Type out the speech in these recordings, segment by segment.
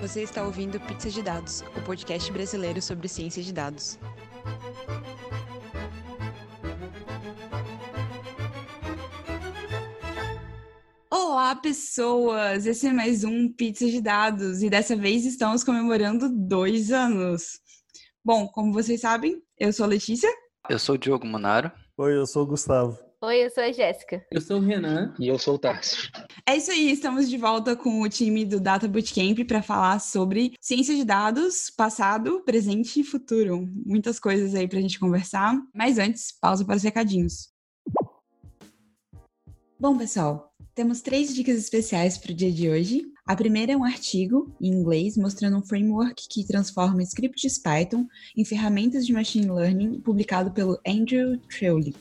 Você está ouvindo Pizza de Dados, o podcast brasileiro sobre ciência de dados. Olá, pessoas! Esse é mais um Pizza de Dados e dessa vez estamos comemorando dois anos. Bom, como vocês sabem, eu sou a Letícia. Eu sou o Diogo Monaro. Oi, eu sou o Gustavo. Oi, eu sou a Jéssica. Eu sou o Renan. E eu sou o Tarso. É isso aí, estamos de volta com o time do Data Bootcamp para falar sobre ciência de dados, passado, presente e futuro. Muitas coisas aí para a gente conversar. Mas antes, pausa para os recadinhos. Bom, pessoal, temos três dicas especiais para o dia de hoje. A primeira é um artigo em inglês mostrando um framework que transforma scripts Python em ferramentas de machine learning, publicado pelo Andrew Trewley.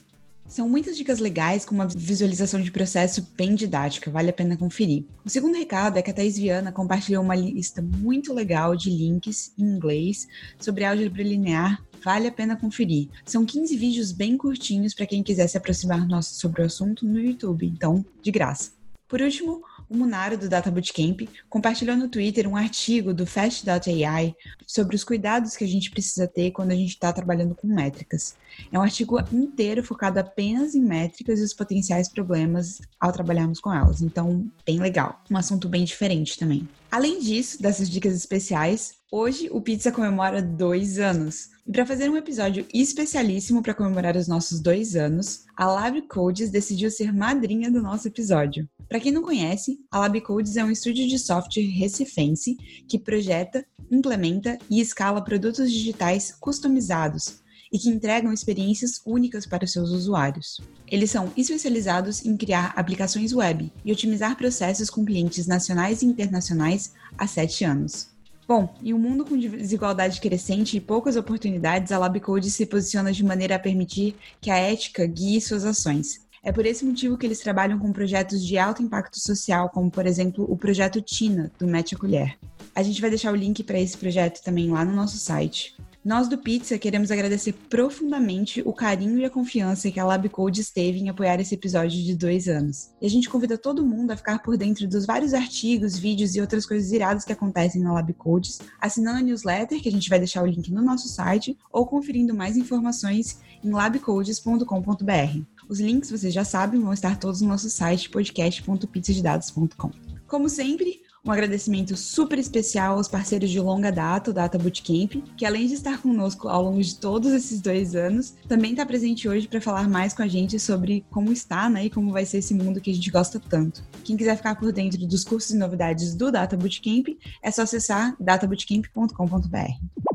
São muitas dicas legais com uma visualização de processo bem didática, vale a pena conferir. O segundo recado é que a Thais Viana compartilhou uma lista muito legal de links em inglês sobre álgebra linear, vale a pena conferir. São 15 vídeos bem curtinhos para quem quiser se aproximar nosso sobre o assunto no YouTube, então, de graça. Por último, o Munaro do Data Bootcamp compartilhou no Twitter um artigo do Fast.ai sobre os cuidados que a gente precisa ter quando a gente está trabalhando com métricas. É um artigo inteiro focado apenas em métricas e os potenciais problemas ao trabalharmos com elas. Então, bem legal. Um assunto bem diferente também. Além disso, dessas dicas especiais, hoje o Pizza comemora dois anos. E para fazer um episódio especialíssimo para comemorar os nossos dois anos, a Lab Codes decidiu ser madrinha do nosso episódio. Para quem não conhece, a Lab Codes é um estúdio de software recifense que projeta, implementa e escala produtos digitais customizados e que entregam experiências únicas para seus usuários. Eles são especializados em criar aplicações web e otimizar processos com clientes nacionais e internacionais há sete anos. Bom, em um mundo com desigualdade crescente e poucas oportunidades, a LabCode se posiciona de maneira a permitir que a ética guie suas ações. É por esse motivo que eles trabalham com projetos de alto impacto social, como por exemplo o projeto Tina, do Mete a Colher. A gente vai deixar o link para esse projeto também lá no nosso site. Nós do Pizza queremos agradecer profundamente o carinho e a confiança que a LabCode esteve em apoiar esse episódio de dois anos. E a gente convida todo mundo a ficar por dentro dos vários artigos, vídeos e outras coisas iradas que acontecem na LabCodes, assinando a newsletter, que a gente vai deixar o link no nosso site, ou conferindo mais informações em labcodes.com.br. Os links, vocês já sabem, vão estar todos no nosso site podcast.pizzadedados.com. Como sempre, um agradecimento super especial aos parceiros de longa data, o Data Bootcamp, que além de estar conosco ao longo de todos esses dois anos, também está presente hoje para falar mais com a gente sobre como está né, e como vai ser esse mundo que a gente gosta tanto. Quem quiser ficar por dentro dos cursos e novidades do Data Bootcamp, é só acessar databootcamp.com.br.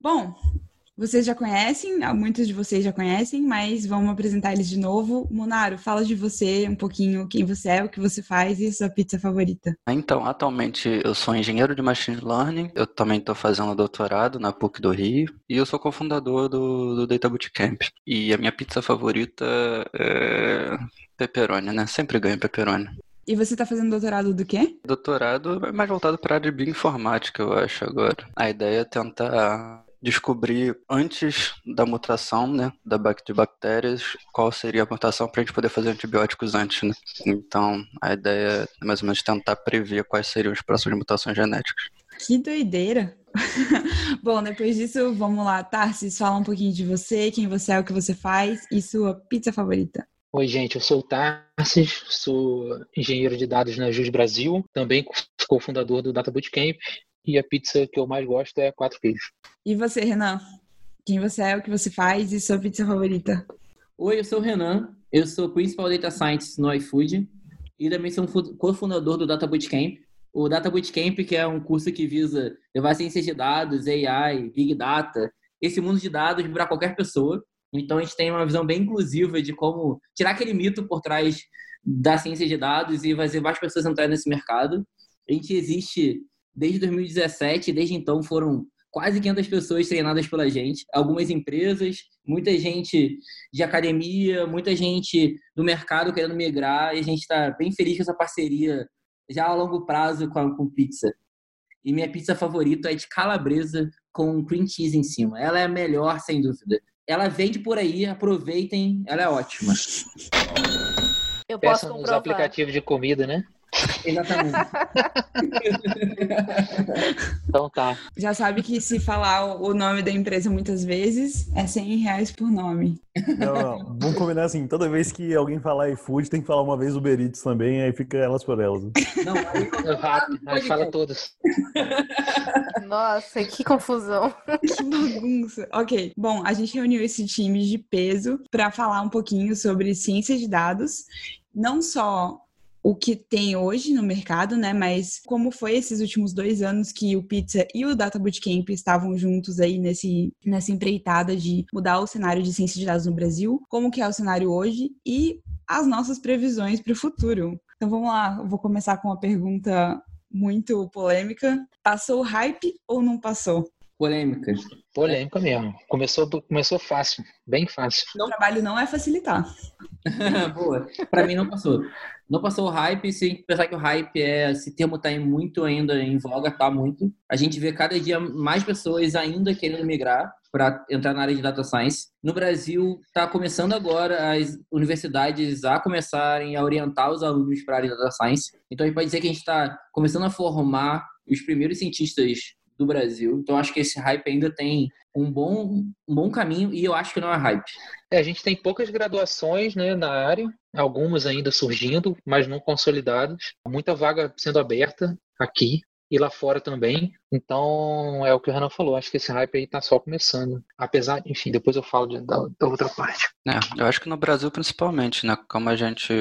Bom, vocês já conhecem, muitos de vocês já conhecem, mas vamos apresentar eles de novo. Monaro, fala de você um pouquinho, quem você é, o que você faz e sua pizza favorita. Então, atualmente eu sou engenheiro de Machine Learning, eu também estou fazendo doutorado na PUC do Rio e eu sou cofundador do, do Data Bootcamp. E a minha pizza favorita é pepperoni, né? Sempre ganho pepperoni. E você está fazendo doutorado do quê? Doutorado é mais voltado para a área de bioinformática, eu acho, agora. A ideia é tentar descobrir antes da mutação, né, da de bactérias, qual seria a mutação para a gente poder fazer antibióticos antes, né? Então, a ideia é mais ou menos tentar prever quais seriam as próximas mutações genéticas. Que doideira! Bom, depois disso, vamos lá, Tarsis, fala um pouquinho de você, quem você é, o que você faz e sua pizza favorita. Oi, gente, eu sou o Tarsis, sou engenheiro de dados na Jus Brasil, também cofundador do Data Bootcamp e a pizza que eu mais gosto é quatro queijos. E você, Renan? Quem você é, o que você faz e sua pizza favorita? Oi, eu sou o Renan, eu sou Principal Data Scientist no iFood e também sou um cofundador do Data Bootcamp. O Data Bootcamp, que é um curso que visa levar ciências de dados, AI, Big Data, esse mundo de dados para qualquer pessoa. Então, a gente tem uma visão bem inclusiva de como tirar aquele mito por trás da ciência de dados e fazer mais pessoas entrarem nesse mercado. A gente existe desde 2017, desde então foram quase 500 pessoas treinadas pela gente, algumas empresas, muita gente de academia, muita gente do mercado querendo migrar, e a gente está bem feliz com essa parceria já a longo prazo com, a, com pizza. E minha pizza favorita é de calabresa com cream cheese em cima. Ela é a melhor, sem dúvida. Ela vende por aí, aproveitem, ela é ótima. Eu posso Peçam nos comprovar. aplicativos de comida, né? Exatamente. Então tá. Já sabe que se falar o nome da empresa muitas vezes, é 100 reais por nome. Não, não. Vamos combinar assim, toda vez que alguém falar iFood, tem que falar uma vez Uber Eats também, aí fica elas por elas. Não, aí rápido, mas fala todos. Nossa, que confusão. Que bagunça. Ok, bom, a gente reuniu esse time de peso para falar um pouquinho sobre ciência de dados, não só o que tem hoje no mercado, né? Mas como foi esses últimos dois anos que o Pizza e o Data Bootcamp estavam juntos aí nesse, nessa empreitada de mudar o cenário de ciência de dados no Brasil, como que é o cenário hoje e as nossas previsões para o futuro. Então vamos lá, eu vou começar com uma pergunta muito polêmica. Passou o hype ou não passou? polêmica. Polêmica mesmo. Começou, começou fácil, bem fácil. O trabalho não é facilitar. Boa. Pra mim não passou. Não passou o hype, se pensar que o hype é, esse termo tá em muito ainda em voga, tá muito. A gente vê cada dia mais pessoas ainda querendo migrar para entrar na área de data science. No Brasil, está começando agora as universidades a começarem a orientar os alunos para a área de data science. Então, a gente pode dizer que a gente está começando a formar os primeiros cientistas do Brasil. Então, acho que esse hype ainda tem um bom, um bom caminho e eu acho que não é hype. É, a gente tem poucas graduações né, na área, algumas ainda surgindo, mas não consolidadas. Muita vaga sendo aberta aqui e lá fora também. Então, é o que o Renan falou, acho que esse hype aí tá só começando. Apesar, enfim, depois eu falo de, da, da, outra parte. É, eu acho que no Brasil principalmente, né? Como a gente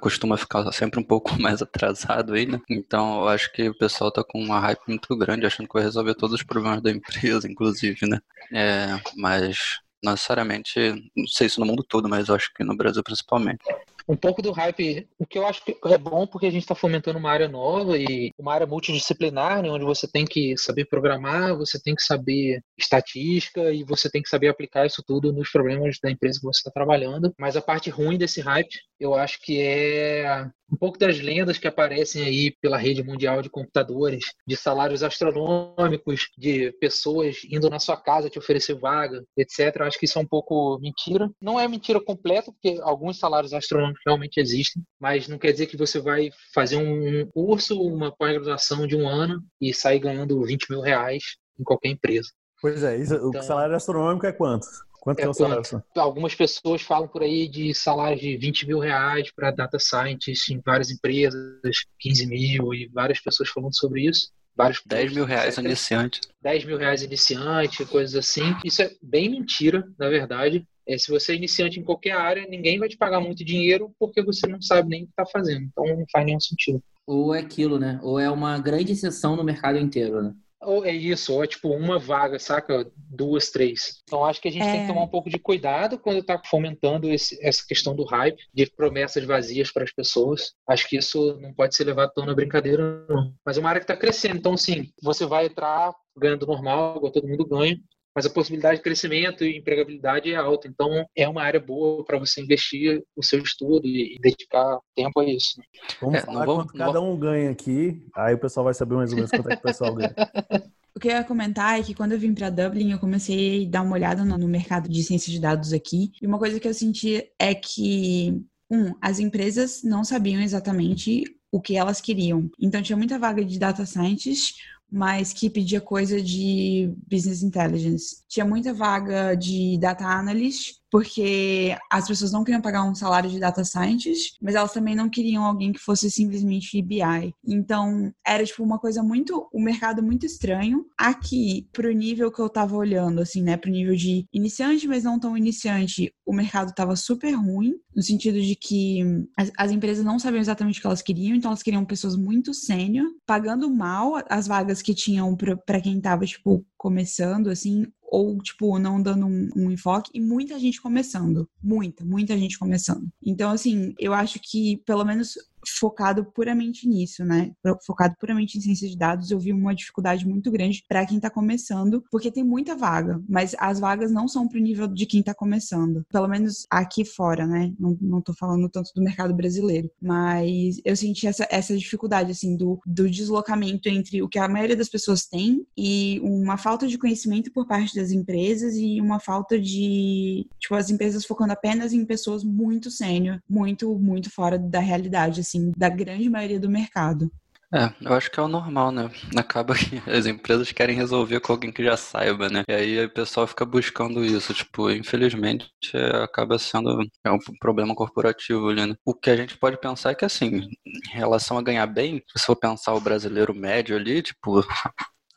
costuma ficar sempre um pouco mais atrasado aí, né? Então, eu acho que o pessoal tá com uma hype muito grande, achando que vai resolver todos os problemas da empresa, inclusive, né? É, mas não necessariamente, não sei isso no mundo todo, mas eu acho que no Brasil principalmente um pouco do hype, o que eu acho que é bom porque a gente está fomentando uma área nova e uma área multidisciplinar, né, onde você tem que saber programar, você tem que saber estatística e você tem que saber aplicar isso tudo nos problemas da empresa que você está trabalhando. Mas a parte ruim desse hype, eu acho que é um pouco das lendas que aparecem aí pela rede mundial de computadores, de salários astronômicos, de pessoas indo na sua casa te oferecer vaga, etc. Eu acho que isso é um pouco mentira. Não é mentira completa, porque alguns salários astronômicos realmente existem, mas não quer dizer que você vai fazer um curso, uma pós-graduação de um ano e sair ganhando 20 mil reais em qualquer empresa. Pois é, isso, então, o salário astronômico é quanto? Quanto é, é o salário? Quanto? Algumas pessoas falam por aí de salários de 20 mil reais para data scientist em várias empresas, 15 mil, e várias pessoas falando sobre isso. Vários 10 mil reais iniciante. 10 mil reais iniciante, coisas assim. Isso é bem mentira, na verdade. É, se você é iniciante em qualquer área, ninguém vai te pagar muito dinheiro porque você não sabe nem o que está fazendo. Então não faz nenhum sentido. Ou é aquilo, né? Ou é uma grande exceção no mercado inteiro, né? Ou é isso, ou é tipo uma vaga, saca? Duas, três. Então acho que a gente é... tem que tomar um pouco de cuidado quando está fomentando esse, essa questão do hype, de promessas vazias para as pessoas. Acho que isso não pode ser levado tão na brincadeira, não. Mas é uma área que está crescendo. Então, sim, você vai entrar ganhando normal, todo mundo ganha, mas a possibilidade de crescimento e empregabilidade é alta. Então, é uma área boa para você investir o seu estudo e dedicar tempo a isso. Né? Vamos é, falar vou, quanto cada um ganha aqui, aí o pessoal vai saber mais ou menos quanto é que o pessoal ganha. O que eu ia comentar é que quando eu vim para Dublin, eu comecei a dar uma olhada no mercado de ciência de dados aqui. E uma coisa que eu senti é que, um, as empresas não sabiam exatamente o que elas queriam. Então, tinha muita vaga de data scientist, mas que pedia coisa de business intelligence. Tinha muita vaga de data analyst, porque as pessoas não queriam pagar um salário de data scientist, mas elas também não queriam alguém que fosse simplesmente BI. Então, era tipo uma coisa muito, um mercado muito estranho. Aqui, pro nível que eu tava olhando, assim, né, pro nível de iniciante, mas não tão iniciante, o mercado tava super ruim, no sentido de que as, as empresas não sabiam exatamente o que elas queriam, então elas queriam pessoas muito sênior, pagando mal as vagas que tinham para quem tava, tipo, começando, assim, ou, tipo, não dando um, um, enfoque, e muita gente começando. Muita, muita gente começando. Então, assim, eu acho que, pelo menos focado puramente nisso, né? Focado puramente em ciência de dados, eu vi uma dificuldade muito grande para quem está começando, porque tem muita vaga, mas as vagas não são para o nível de quem está começando. Pelo menos aqui fora, né? Não, não tô falando tanto do mercado brasileiro, mas eu senti essa, essa dificuldade, assim, do, do deslocamento entre o que a maioria das pessoas tem e uma falta de conhecimento por parte das empresas e uma falta de, tipo, as empresas focando apenas em pessoas muito sênior, muito, muito fora da realidade, assim assim, da grande maioria do mercado. É, eu acho que é o normal, né? Acaba que as empresas querem resolver com alguém que já saiba, né? E aí o pessoal fica buscando isso. Tipo, infelizmente, é, acaba sendo é um problema corporativo ali, né? O que a gente pode pensar é que, assim, em relação a ganhar bem, se for pensar o brasileiro médio ali, tipo,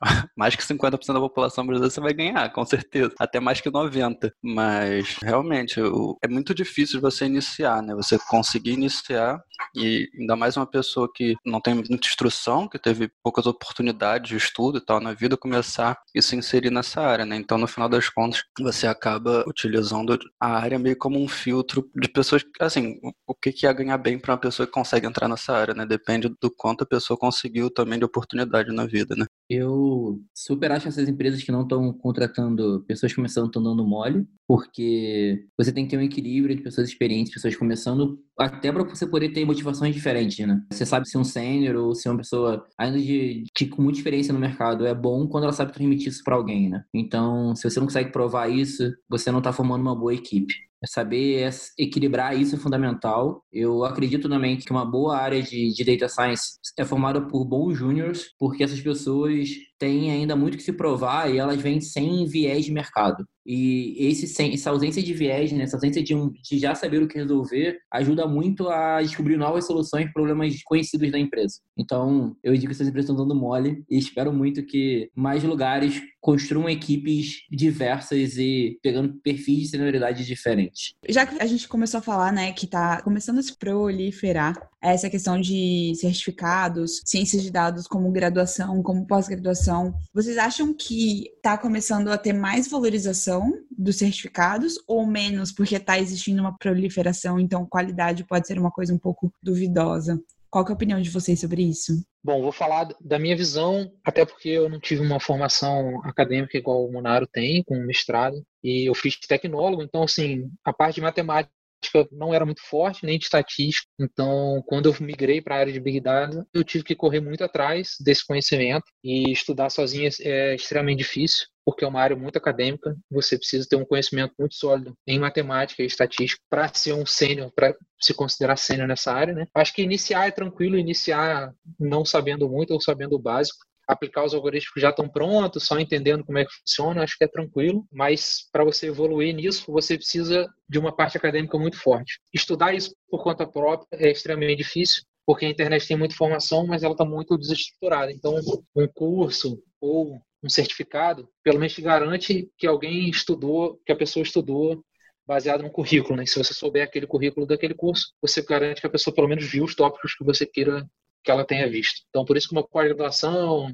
mais que 50% da população brasileira você vai ganhar, com certeza. Até mais que 90%. Mas, realmente, é muito difícil você iniciar, né? Você conseguir iniciar e ainda mais uma pessoa que não tem muita instrução, que teve poucas oportunidades de estudo e tal na vida, começar e se inserir nessa área, né? Então, no final das contas, você acaba utilizando a área meio como um filtro de pessoas, assim, o que é ganhar bem para uma pessoa que consegue entrar nessa área, né? Depende do quanto a pessoa conseguiu também de oportunidade na vida, né? Eu super acho essas empresas que não estão contratando pessoas começando estão dando mole, porque você tem que ter um equilíbrio de pessoas experientes, pessoas começando, até para você poder ter motivações diferentes, né? Você sabe se um sênior ou se uma pessoa ainda de, de, com muita experiência no mercado é bom quando ela sabe transmitir isso para alguém, né? Então, se você não consegue provar isso, você não está formando uma boa equipe. Saber equilibrar isso é fundamental. Eu acredito também que uma boa área de, de data science é formada por bons júniors, porque essas pessoas têm ainda muito que se provar e elas vêm sem viés de mercado. E esse, sem, essa ausência de viés, né, essa ausência de, um, de já saber o que resolver, ajuda muito a descobrir novas soluções para problemas conhecidos da empresa. Então, eu digo que essas empresas estão dando mole e espero muito que mais lugares construam equipes diversas e pegando perfis de senioridade diferentes. Já que a gente começou a falar, né, que está começando a se proliferar essa questão de certificados, ciências de dados como graduação, como pós-graduação, vocês acham que está começando a ter mais valorização dos certificados ou menos porque está existindo uma proliferação, então qualidade pode ser uma coisa um pouco duvidosa? Qual é a opinião de vocês sobre isso? Bom, vou falar da minha visão, até porque eu não tive uma formação acadêmica igual o Monaro tem, com mestrado, e eu fiz tecnólogo, então, assim, a parte de matemática não era muito forte, nem de estatística. Então, quando eu migrei para a área de Big Data, eu tive que correr muito atrás desse conhecimento e estudar sozinho é extremamente difícil, porque é uma área muito acadêmica. Você precisa ter um conhecimento muito sólido em matemática e estatística para ser um sênior, para se considerar sênior nessa área. Né? Acho que iniciar é tranquilo, iniciar não sabendo muito ou sabendo o básico aplicar os algoritmos que já estão prontos, só entendendo como é que funciona, acho que é tranquilo. Mas para você evoluir nisso, você precisa de uma parte acadêmica muito forte. Estudar isso por conta própria é extremamente difícil, porque a internet tem muita informação, mas ela está muito desestruturada. Então, um curso ou um certificado, pelo menos te garante que alguém estudou, que a pessoa estudou baseado no currículo, né? Se você souber aquele currículo daquele curso, você garante que a pessoa pelo menos viu os tópicos que você queira que ela tenha visto. Então, por isso que uma pós-graduação,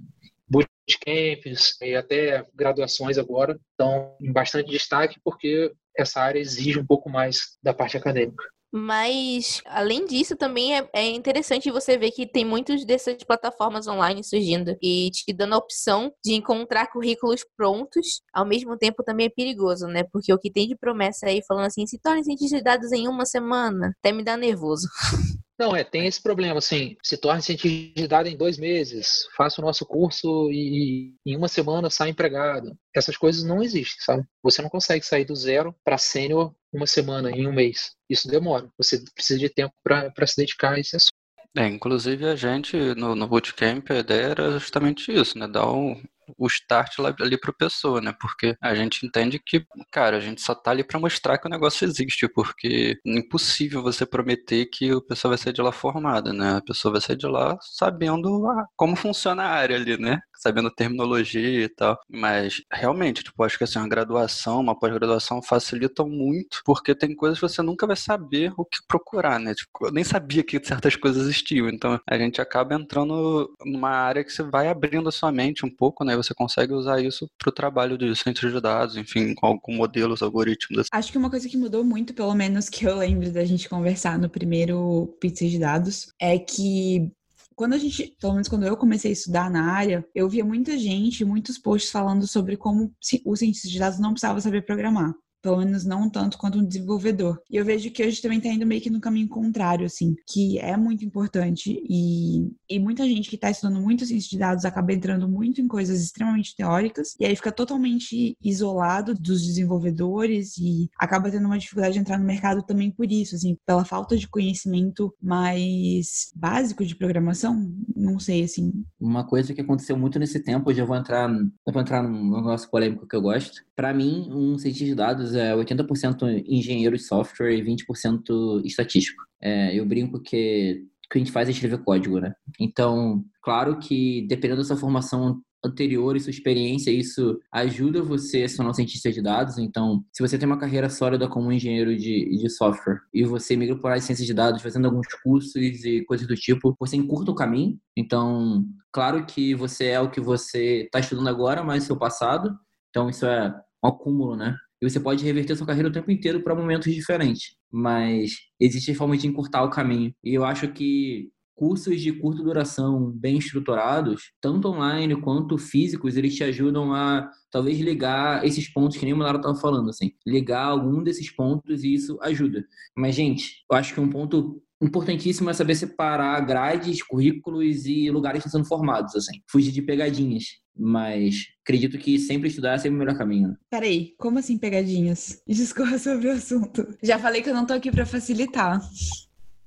bootcamps e até graduações agora estão em bastante destaque porque essa área exige um pouco mais da parte acadêmica. Mas, além disso, também é, é, interessante você ver que tem muitas dessas plataformas online surgindo e te dando a opção de encontrar currículos prontos. Ao mesmo tempo, também é perigoso, né? Porque o que tem de promessa aí falando assim, se tornem cientistas de dados em uma semana, até me dá nervoso. Não, é, tem esse problema, assim, se torne cientista de dados em dois meses, faça o nosso curso e, e em uma semana sai empregado. Essas coisas não existem, sabe? Você não consegue sair do zero para sênior uma semana, em um mês. Isso demora. Você precisa de tempo para se dedicar a esse assunto. É, inclusive a gente no, no Bootcamp, a ideia era justamente isso, né? Dar um, o start ali para a pessoa, né? Porque a gente entende que, cara, a gente só tá ali para mostrar que o negócio existe, porque é impossível você prometer que a pessoa vai sair de lá formada, né? A pessoa vai sair de lá sabendo ah, como funciona a área ali, né? Sabendo terminologia e tal. Mas realmente, tipo, acho que assim, uma graduação, uma pós-graduação facilitam muito, porque tem coisas que você nunca vai saber o que procurar, né? Tipo, eu nem sabia que certas coisas existiam. Então a gente acaba entrando numa área que você vai abrindo a sua mente um pouco, né? você consegue usar isso para o trabalho de centros de dados, enfim, com, com modelos, algoritmos. Acho que uma coisa que mudou muito, pelo menos que eu lembro da gente conversar no primeiro pizza de dados, é que quando a gente, pelo menos quando eu comecei a estudar na área, eu via muita gente, muitos posts falando sobre como o cientista de dados não precisava saber programar. Pelo menos não tanto quanto um desenvolvedor. E eu vejo que hoje também tá indo meio que no caminho contrário, assim, que é muito importante e, e muita gente que tá estudando muito ciência de dados acaba entrando muito em coisas extremamente teóricas e aí fica totalmente isolado dos desenvolvedores e acaba tendo uma dificuldade de entrar no mercado também por isso, assim, pela falta de conhecimento mais básico de programação, não sei, assim. Uma coisa que aconteceu muito nesse tempo, hoje eu vou entrar, eu vou entrar num negócio polêmico que eu gosto. Para mim, um cientista de dados é 80% engenheiro de software e 20% estatístico. É, eu brinco que o que a gente faz é escrever código, né? Então, claro que dependendo da sua formação anterior e sua experiência, isso ajuda você a ser um cientista de dados. Então, se você tem uma carreira sólida como engenheiro de, de software e você migra para a ciência de dados fazendo alguns cursos e coisas do tipo, você encurta o caminho. Então, claro que você é o que você está estudando agora, mas seu passado. Então, isso é um acúmulo, né? E você pode reverter sua carreira o tempo inteiro para momentos diferentes. Mas existe forma de encurtar o caminho. E eu acho que cursos de curta duração bem estruturados, tanto online quanto físicos, eles te ajudam a talvez ligar esses pontos que nem o Monaro estava falando, assim, ligar algum desses pontos e isso ajuda. Mas, gente, eu acho que um ponto importantíssimo é saber separar grades, currículos e lugares que estão sendo formados, assim. Fugir de pegadinhas. Mas acredito que sempre estudar é sempre o melhor caminho. Peraí, como assim pegadinhas? Discorra sobre o assunto. Já falei que eu não tô aqui para facilitar.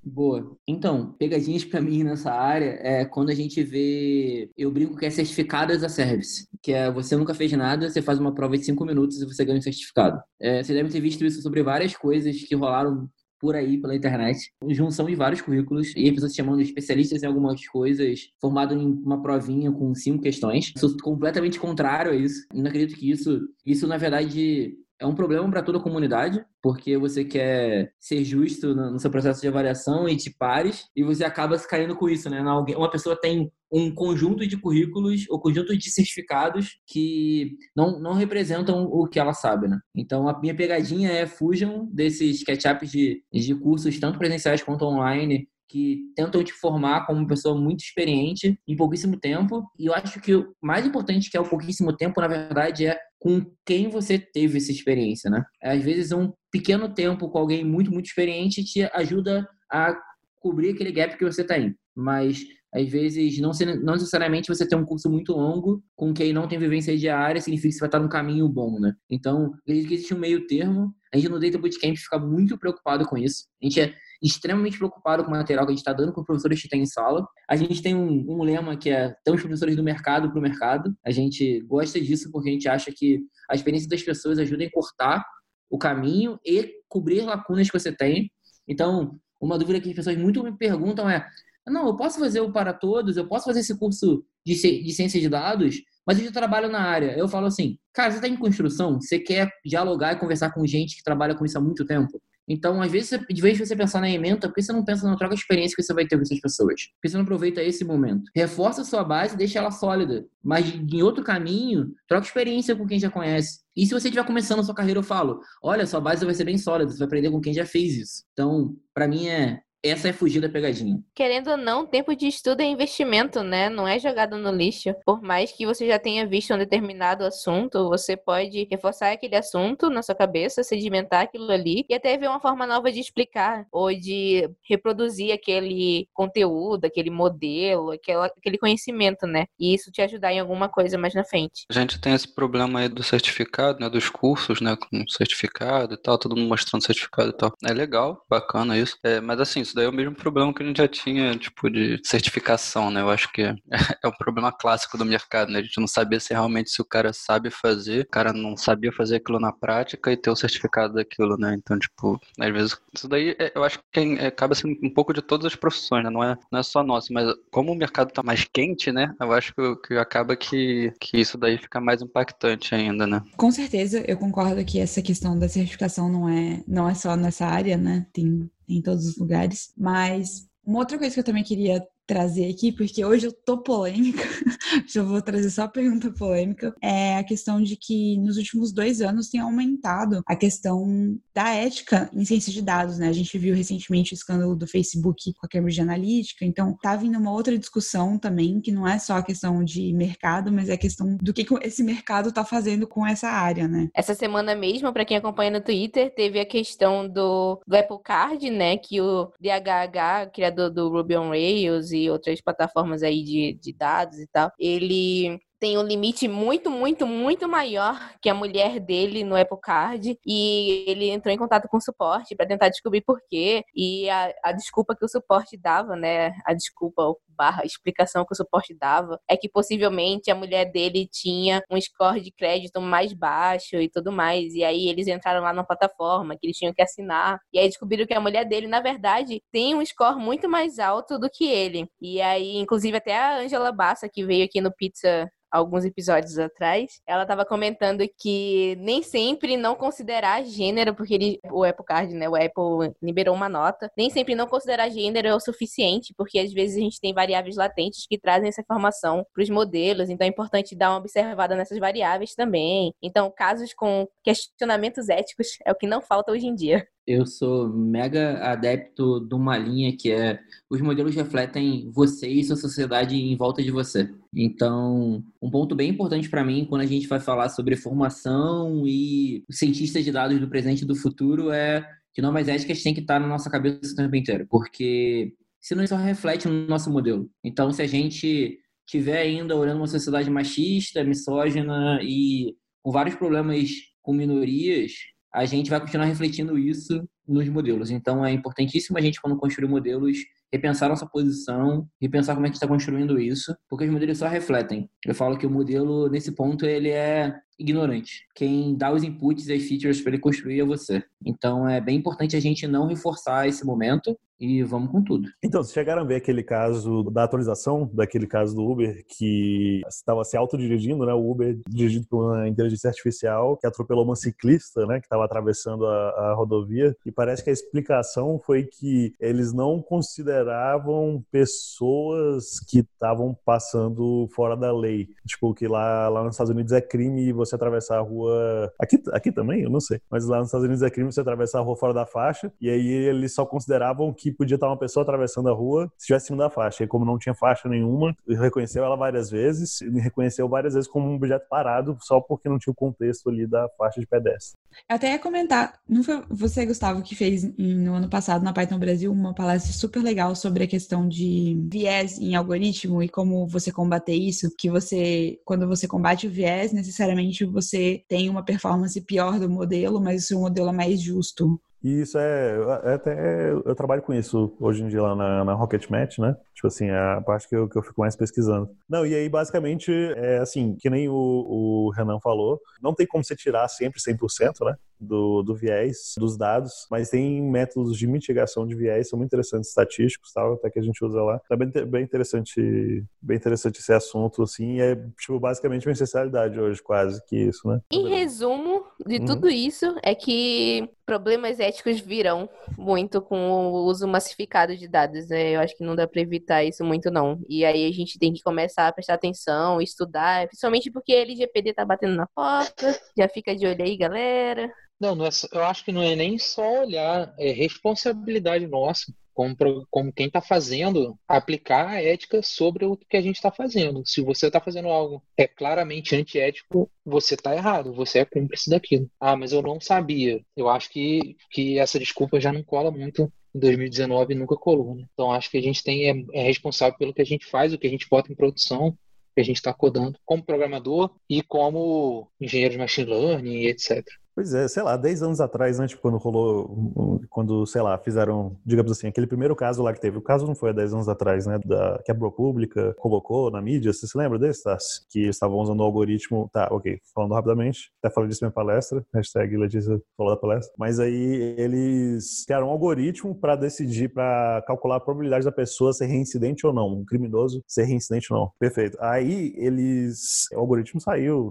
Boa. Então, pegadinhas para mim nessa área é quando a gente vê, eu brinco que é certificado as a service, que é você nunca fez nada, você faz uma prova de cinco minutos e você ganha um certificado. É, você deve ter visto isso sobre várias coisas que rolaram por aí pela internet, junção de vários currículos e pessoas chamando especialistas em algumas coisas, formado em uma provinha com cinco questões. Sou completamente contrário a isso. Não acredito que isso, isso na verdade é um problema para toda a comunidade, porque você quer ser justo no seu processo de avaliação e de pares, e você acaba se caindo com isso, né? Uma pessoa tem um conjunto de currículos ou conjunto de certificados que não, não representam o que ela sabe, né? Então, a minha pegadinha é fujam desses catch-ups de, de cursos, tanto presenciais quanto online, que tentam te formar como uma pessoa muito experiente em pouquíssimo tempo. E eu acho que o mais importante que é o pouquíssimo tempo, na verdade, é com quem você teve essa experiência, né? Às vezes um pequeno tempo com alguém muito, muito experiente te ajuda a cobrir aquele gap que você está em. Mas às vezes, não, não necessariamente você ter um curso muito longo com quem não tem vivência diária significa que você vai estar num caminho bom, né? Então, acredito que existe um meio termo. A gente no Data Bootcamp fica muito preocupado com isso. A gente é extremamente preocupado com o material que a gente está dando com os professores que tem em sala. A gente tem um, um lema que é temos professores do mercado para o mercado. A gente gosta disso porque a gente acha que a experiência das pessoas ajuda a encurtar o caminho e cobrir lacunas que você tem. Então, uma dúvida que as pessoas muito me perguntam é: não, eu posso fazer o para todos, eu posso fazer esse curso de, de ciência de dados, mas eu já trabalho na área. Eu falo assim, cara, você está em construção, você quer dialogar e conversar com gente que trabalha com isso há muito tempo? Então, às vezes, de vez você pensar na ementa, por que você não pensa na troca de experiência que você vai ter com essas pessoas? Por que você não aproveita esse momento? Reforça a sua base, deixa ela sólida. Mas em outro caminho, troca experiência com quem já conhece. E se você estiver começando a sua carreira, eu falo, olha, sua base vai ser bem sólida, você vai aprender com quem já fez isso. Então, para mim é essa é fugir da pegadinha. Querendo ou não, tempo de estudo é investimento, né? Não é jogado no lixo. Por mais que você já tenha visto um determinado assunto, você pode reforçar aquele assunto na sua cabeça, sedimentar aquilo ali e até ver uma forma nova de explicar ou de reproduzir aquele conteúdo, aquele modelo, aquela, aquele conhecimento, né? E isso te ajudar em alguma coisa mais na frente. A gente tem esse problema aí do certificado, né? Dos cursos, né? Com certificado e tal, todo mundo mostrando certificado e tal. É legal, bacana isso. É, mas assim, isso daí é o mesmo problema que a gente já tinha, tipo, de certificação, né? Eu acho que é, um problema clássico do mercado, né? A gente não sabia se realmente se o cara sabe fazer, o cara não sabia fazer aquilo na prática e ter o certificado daquilo, né? Então, tipo, às vezes, isso daí é, eu acho que é, acaba sendo um pouco de todas as profissões, né? Não é, não é só nossa, mas como o mercado tá mais quente, né? Eu acho que, que acaba que, que isso daí fica mais impactante ainda, né? Com certeza, eu concordo que essa questão da certificação não é, não é só nessa área, né? Tem em todos os lugares. Mas uma outra coisa que eu também queria trazer aqui, porque hoje eu tô polêmica, já vou trazer só a pergunta polêmica, é a questão de que nos últimos dois anos tem aumentado a questão da ética em ciência de dados, né? A gente viu recentemente o escândalo do Facebook com a Cambridge Analytica, então tá vindo uma outra discussão também, que não é só a questão de mercado, mas é a questão do que esse mercado tá fazendo com essa área, né? Essa semana mesmo, para quem acompanha no Twitter, teve a questão do, do Apple Card, né? Que o DHH, criador do Ruby on Rails outras plataformas aí de, de dados e tal, ele tem um limite muito, muito, muito maior que a mulher dele no Apple Card e ele entrou em contato com o suporte para tentar descobrir por quê. E a, a desculpa que o suporte dava, né, a desculpa barra explicação que o suporte dava é que possivelmente a mulher dele tinha um score de crédito mais baixo e tudo mais. E aí eles entraram lá na plataforma que eles tinham que assinar. E aí descobriram que a mulher dele na verdade tem um score muito mais alto do que ele. E aí inclusive até a Angela Bassa que veio aqui no Pizza alguns episódios atrás, ela estava comentando que nem sempre não considerar gênero, porque ele, o Apple Card, né, o Apple liberou uma nota, nem sempre não considerar gênero é o suficiente, porque às vezes a gente tem variáveis latentes que trazem essa informação para os modelos, então é importante dar uma observada nessas variáveis também. Então, casos com questionamentos éticos é o que não falta hoje em dia. Eu sou mega adepto de uma linha que é os modelos refletem você e sua sociedade em volta de você. Então, um ponto bem importante para mim quando a gente vai falar sobre formação e cientistas de dados do presente e do futuro é que normas éticas têm que estar na nossa cabeça o tempo inteiro, porque senão isso reflete no nosso modelo. Então, se a gente tiver ainda olhando uma sociedade machista, misógina e com vários problemas com minorias, a gente vai continuar refletindo isso nos modelos. Então, é importantíssimo a gente, quando construir modelos, repensar nossa posição, repensar como é que está construindo isso, porque os modelos só refletem. Eu falo que o modelo, nesse ponto, ele é ignorante. Quem dá os inputs e as features para ele construir é você. Então, é bem importante a gente não reforçar esse momento e vamos com tudo. Então, vocês chegaram a ver aquele caso da atualização, daquele caso do Uber, que estava se autodirigindo, né? O Uber dirigido por uma inteligência artificial que atropelou uma ciclista, né? Que estava atravessando a, a rodovia. E parece que a explicação foi que eles não consideravam pessoas que estavam passando fora da lei. Tipo, que lá, lá nos Estados Unidos é crime você atravessar a rua. Aqui, aqui também? Eu não sei. Mas lá nos Estados Unidos é crime você atravessar a rua fora da faixa. E aí eles só consideravam que podia estar uma pessoa atravessando a rua se estivesse cima da faixa. E como não tinha faixa nenhuma, reconheceu ela várias vezes, e reconheceu várias vezes como um objeto parado, só porque não tinha o contexto ali da faixa de pedestre. Eu até ia comentar, não foi você, Gustavo, que fez no ano passado na Python Brasil uma palestra super legal sobre a questão de viés em algoritmo e como você combater isso, que você, quando você combate o viés, necessariamente você tem uma performance pior do modelo, mas o seu modelo é mais justo. E isso é, é, até eu trabalho com isso hoje em dia lá na, na Rocket Match, né? Tipo assim, é a parte que eu, que eu fico mais pesquisando. Não, e aí basicamente é assim, que nem o, o Renan falou, não tem como você tirar sempre 100%, né? Do, do viés dos dados, mas tem métodos de mitigação de viés, são muito interessantes, estatísticos tal, até que a gente usa lá. É bem, bem interessante, bem interessante esse assunto, assim, é tipo, basicamente uma necessidade hoje, quase que isso, né? Em resumo de uhum. tudo isso, é que problemas éticos virão muito com o uso massificado de dados, né? Eu acho que não dá para evitar isso muito, não. E aí a gente tem que começar a prestar atenção, estudar, principalmente porque a LGPD tá batendo na porta. Já fica de olho aí, galera. Não, não é, eu acho que não é nem só olhar, é responsabilidade nossa como, como quem está fazendo, aplicar a ética sobre o que a gente está fazendo. Se você está fazendo algo é claramente antiético, você está errado, você é cúmplice daquilo. Ah, mas eu não sabia. Eu acho que, que essa desculpa já não cola muito em 2019 nunca colou. Né? Então acho que a gente tem é, é, responsável pelo que a gente faz, o que a gente bota em produção, que a gente está codando como programador e como engenheiro de machine learning, etc. Pois é, sei lá, 10 anos atrás, né, tipo, quando rolou, quando, sei lá, fizeram, digamos assim, aquele primeiro caso lá que teve, o caso não foi há 10 anos atrás, né, da, que a ProPublica colocou na mídia, você se lembra desse, tá? Que eles estavam usando o algoritmo, tá, ok, falando rapidamente, até falei disso na minha palestra, hashtag Letícia falou da palestra, mas aí eles criaram um algoritmo para decidir, para calcular a probabilidade da pessoa ser reincidente ou não, um criminoso ser reincidente ou não. Perfeito. Aí eles, o algoritmo saiu,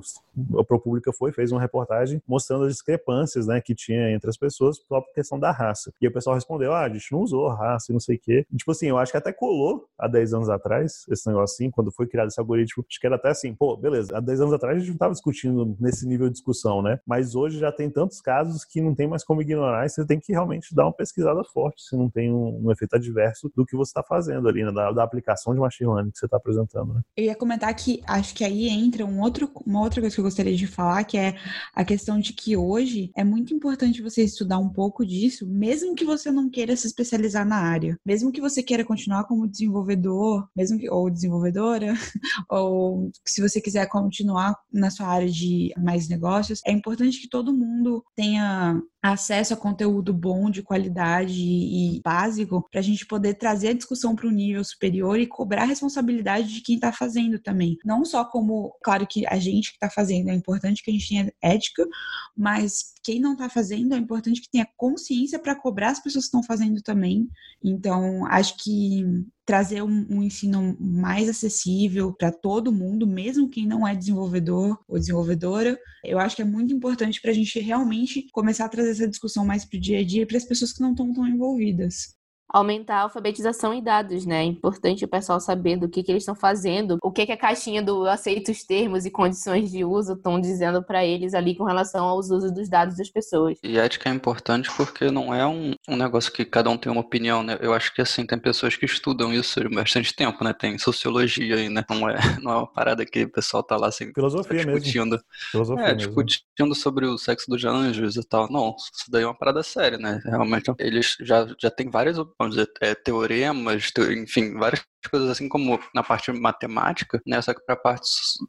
a ProPublica foi, fez uma reportagem mostrando pelas discrepâncias, né, que tinha entre as pessoas, por questão da raça. E o pessoal respondeu, ah, a gente não usou raça e não sei o quê. E, tipo assim, eu acho que até colou há 10 anos atrás, esse negócio assim, quando foi criado esse algoritmo, acho que era até assim, pô, beleza, há 10 anos atrás a gente não estava discutindo nesse nível de discussão, né? Mas hoje já tem tantos casos que não tem mais como ignorar e você tem que realmente dar uma pesquisada forte se não tem um, um efeito adverso do que você está fazendo ali, né? Da, da, aplicação de machine learning que você está apresentando, né? Eu ia comentar que acho que aí entra um outro, uma outra coisa que eu gostaria de falar, que é a questão de que hoje é muito importante você estudar um pouco disso, mesmo que você não queira se especializar na área, mesmo que você queira continuar como desenvolvedor, mesmo que, ou desenvolvedora, ou se você quiser continuar na sua área de mais negócios, é importante que todo mundo tenha acesso a conteúdo bom, de qualidade e básico, para a gente poder trazer a discussão para o nível superior e cobrar a responsabilidade de quem está fazendo também. Não só como, claro que a gente que está fazendo, é importante que a gente tenha ética, mas quem não está fazendo, é importante que tenha consciência para cobrar as pessoas que estão fazendo também. Então, acho que trazer um, um ensino mais acessível para todo mundo, mesmo quem não é desenvolvedor ou desenvolvedora, eu acho que é muito importante para a gente realmente começar a trazer essa discussão mais para o dia a dia para as pessoas que não estão tão envolvidas aumentar a alfabetização em dados, né? É importante o pessoal saber do que, que eles estão fazendo, o que, que a caixinha do aceita os termos e condições de uso estão dizendo para eles ali com relação aos usos dos dados das pessoas. E ética é importante porque não é um, um negócio que cada um tem uma opinião, né? Eu acho que assim, tem pessoas que estudam isso há bastante tempo, né? Tem sociologia aí, né? Não é, não é uma parada que o pessoal tá lá assim, Filosofia discutindo. Mesmo. Filosofia é, mesmo. discutindo sobre o sexo dos anjos e tal. Não, isso daí é uma parada séria, né? Realmente, eles já, já tem várias, vamos dizer, é, teoremas, enfim, várias coisas assim como na parte matemática, né, só que para a parte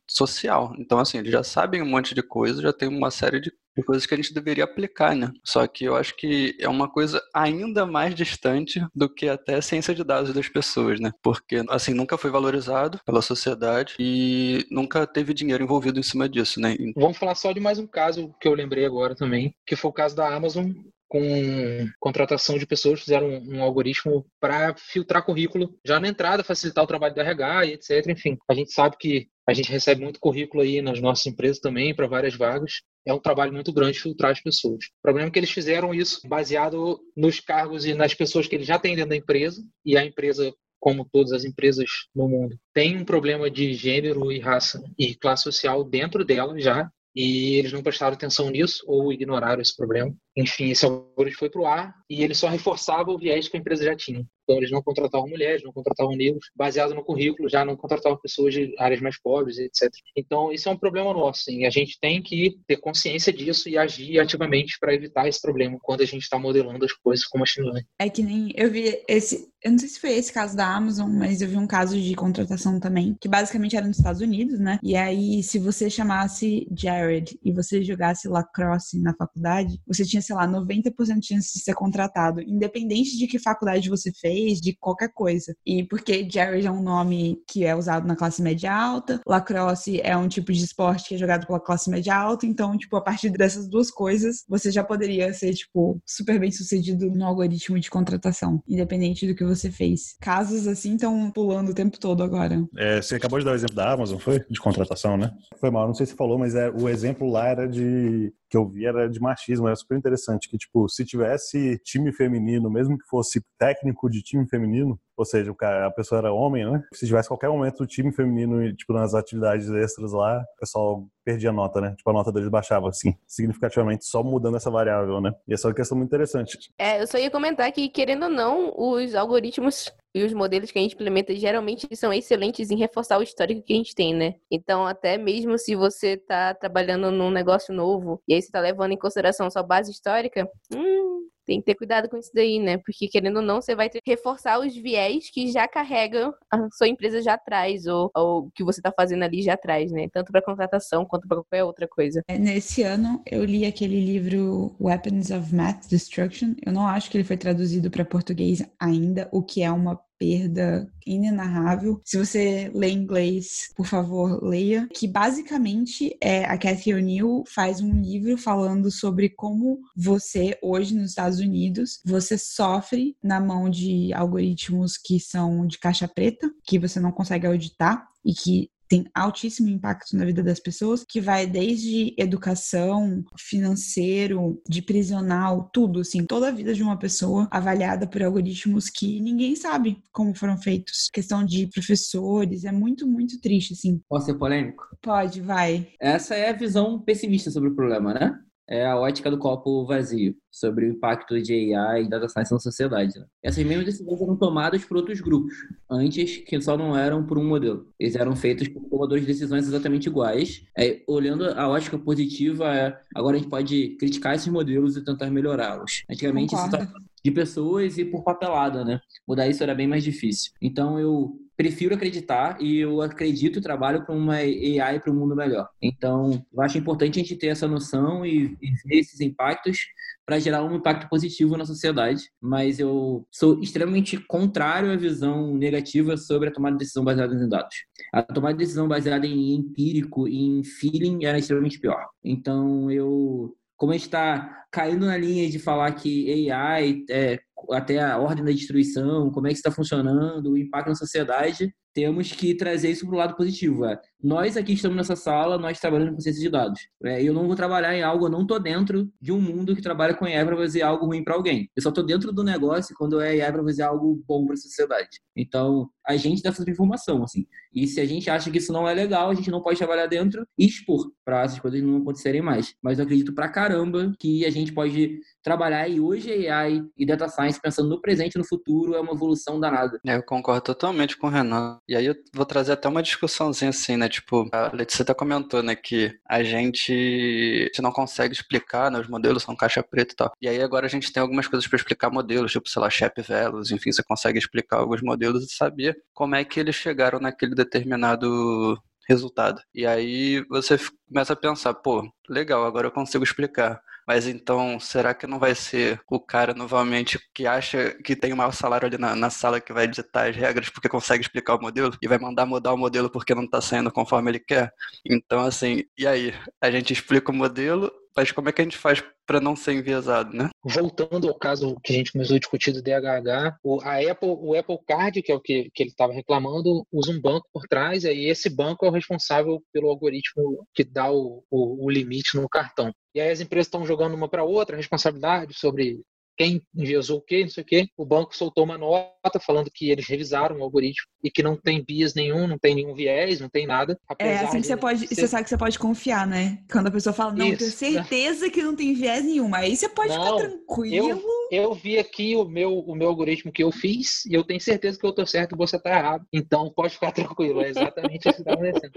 social. Então, assim, eles já sabem um monte de coisa, já tem uma série de coisas que a gente deveria aplicar, né? Só que eu acho que é uma coisa ainda mais distante do que até a ciência de dados das pessoas, né? Porque, assim, nunca foi valorizado pela sociedade e nunca teve dinheiro envolvido em cima disso, né? Vamos falar só de mais um caso que eu lembrei agora também, que foi o caso da Amazon com contratação de pessoas, fizeram um, um algoritmo para filtrar currículo já na entrada, facilitar o trabalho do RH e etc. Enfim, a gente sabe que a gente recebe muito currículo aí nas nossas empresas também para várias vagas. É um trabalho muito grande filtrar as pessoas. O problema é que eles fizeram isso baseado nos cargos e nas pessoas que eles já têm dentro da empresa e a empresa como todas as empresas no mundo, tem um problema de gênero e raça e classe social dentro dela já, e eles não prestaram atenção nisso ou ignoraram esse problema. Enfim, esse algoritmo foi para o ar e ele só reforçava o viés que a empresa já tinha. Então, eles não contratavam mulheres, não contratavam negros, baseado no currículo, já não contratavam pessoas de áreas mais pobres, etc. Então, isso é um problema nosso, sim. A gente tem que ter consciência disso e agir ativamente para evitar esse problema quando a gente está modelando as coisas com machine learning. É que nem eu vi esse, eu não sei se foi esse caso da Amazon, mas eu vi um caso de contratação também, que basicamente era nos Estados Unidos, né? E aí, se você chamasse Jared e você jogasse lacrosse na faculdade, você tinha, sei lá, 90% de chance de ser contratado, independente de que faculdade você fez de qualquer coisa. E porque Jared é um nome que é usado na classe média alta, lacrosse é um tipo de esporte que é jogado pela classe média alta, então, tipo, a partir dessas duas coisas, você já poderia ser, tipo, super bem sucedido no algoritmo de contratação, independente do que você fez. Casos assim estão pulando o tempo todo agora. É, você acabou de dar o exemplo da Amazon, foi? De contratação, né? Foi mal, não sei se falou, mas é, o exemplo lá era de que eu vi era de machismo, era super interessante, que tipo, se tivesse time feminino, mesmo que fosse técnico de time feminino, ou seja, o cara, a pessoa era homem, né? Se tivesse qualquer momento o time feminino, tipo, nas atividades extras lá, o pessoal perdia a nota, né? Tipo, a nota deles baixava, assim, significativamente, só mudando essa variável, né? E essa é uma questão muito interessante. É, eu só ia comentar que, querendo ou não, os algoritmos e os modelos que a gente implementa geralmente são excelentes em reforçar o histórico que a gente tem, né? Então, até mesmo se você tá trabalhando num negócio novo e aí você tá levando em consideração sua base histórica, hum, tem que ter cuidado com isso daí, né? Porque querendo ou não, você vai reforçar os viés que já carregam a sua empresa já atrás, ou, o que você tá fazendo ali já atrás, né? Tanto para contratação quanto para qualquer outra coisa. É, nesse ano, eu li aquele livro Weapons of Math Destruction. Eu não acho que ele foi traduzido para português ainda, o que é uma perda inenarrável. Se você lê inglês, por favor, leia. Que basicamente é a Cathy O'Neill faz um livro falando sobre como você, hoje nos Estados Unidos, você sofre na mão de algoritmos que são de caixa preta, que você não consegue auditar e que tem altíssimo impacto na vida das pessoas, que vai desde educação, financeiro, de prisional, tudo, assim, toda a vida de uma pessoa avaliada por algoritmos que ninguém sabe como foram feitos. Questão de professores, é muito, muito triste, assim. Posso ser polêmico? Pode, vai. Essa é a visão pessimista sobre o problema, né? É a ótica do copo vazio, sobre o impacto de AI e data science na sociedade. Né? Essas mesmas decisões eram tomadas por outros grupos, antes que só não eram por um modelo. Eles eram feitos por tomadores de decisões exatamente iguais. É, olhando a ótica positiva, é, agora a gente pode criticar esses modelos e tentar melhorá-los. Antigamente, isso estava de pessoas e por papelada, né? Mudar isso era bem mais difícil. Então, eu prefiro acreditar e eu acredito e trabalho para uma AI para um mundo melhor. Então, eu acho importante a gente ter essa noção e, e ver esses impactos para gerar um impacto positivo na sociedade, mas eu sou extremamente contrário à visão negativa sobre a tomada de decisão baseada em dados. A tomada de decisão baseada em empírico e em feeling era extremamente pior. Então, eu como a gente está caindo na linha de falar que AI é até a ordem da destruição, como é que está funcionando, o impacto na sociedade, temos que trazer isso para o lado positivo. É. Nós aqui estamos nessa sala, nós trabalhamos com ciência de dados. É, eu não vou trabalhar em algo, eu não estou dentro de um mundo que trabalha com AI para fazer algo ruim para alguém. Eu só estou dentro do negócio quando é AI para fazer algo bom para a sociedade. Então, a gente dá essa informação, assim. E se a gente acha que isso não é legal, a gente não pode trabalhar dentro e expor para essas coisas não acontecerem mais. Mas eu acredito pra caramba que a gente pode trabalhar e hoje AI e data science pensando no presente e no futuro é uma evolução danada. É, eu concordo totalmente com o Renan. E aí eu vou trazer até uma discussãozinha assim, né? Tipo, a Letícia até comentou, né, que a gente, a gente não consegue explicar, né? Os modelos são caixa preta e tal. E aí agora a gente tem algumas coisas para explicar modelos, tipo, sei lá, Shep Velos, enfim, você consegue explicar alguns modelos e saber como é que eles chegaram naquele determinado resultado. E aí você começa a pensar, pô, legal, agora eu consigo explicar. Mas então, será que não vai ser o cara novamente que acha que tem o maior salário ali na, na sala que vai ditar as regras porque consegue explicar o modelo e vai mandar mudar o modelo porque não está saindo conforme ele quer? Então, assim, e aí? A gente explica o modelo, mas como é que a gente faz para não ser enviesado, né? Voltando ao caso que a gente começou a discutir do DHH, o, a Apple, o Apple Card, que é o que, que ele estava reclamando, usa um banco por trás, e esse banco é o responsável pelo algoritmo que dá o, o, o limite no cartão. E aí as empresas estão jogando uma para outra responsabilidade sobre quem enviesou o quê, não sei o quê. O banco soltou uma nota falando que eles revisaram o algoritmo e que não tem bias nenhum, não tem nenhum viés, não tem nada. É assim que você pode, ser... você sabe que você pode confiar, né? Quando a pessoa fala, não, Isso. tenho certeza que não tem viés nenhum, aí você pode não, ficar tranquilo. Eu, eu vi aqui o meu, o meu algoritmo que eu fiz e eu tenho certeza que eu tô certo e você tá errado. Então pode ficar tranquilo, é exatamente isso que tá acontecendo.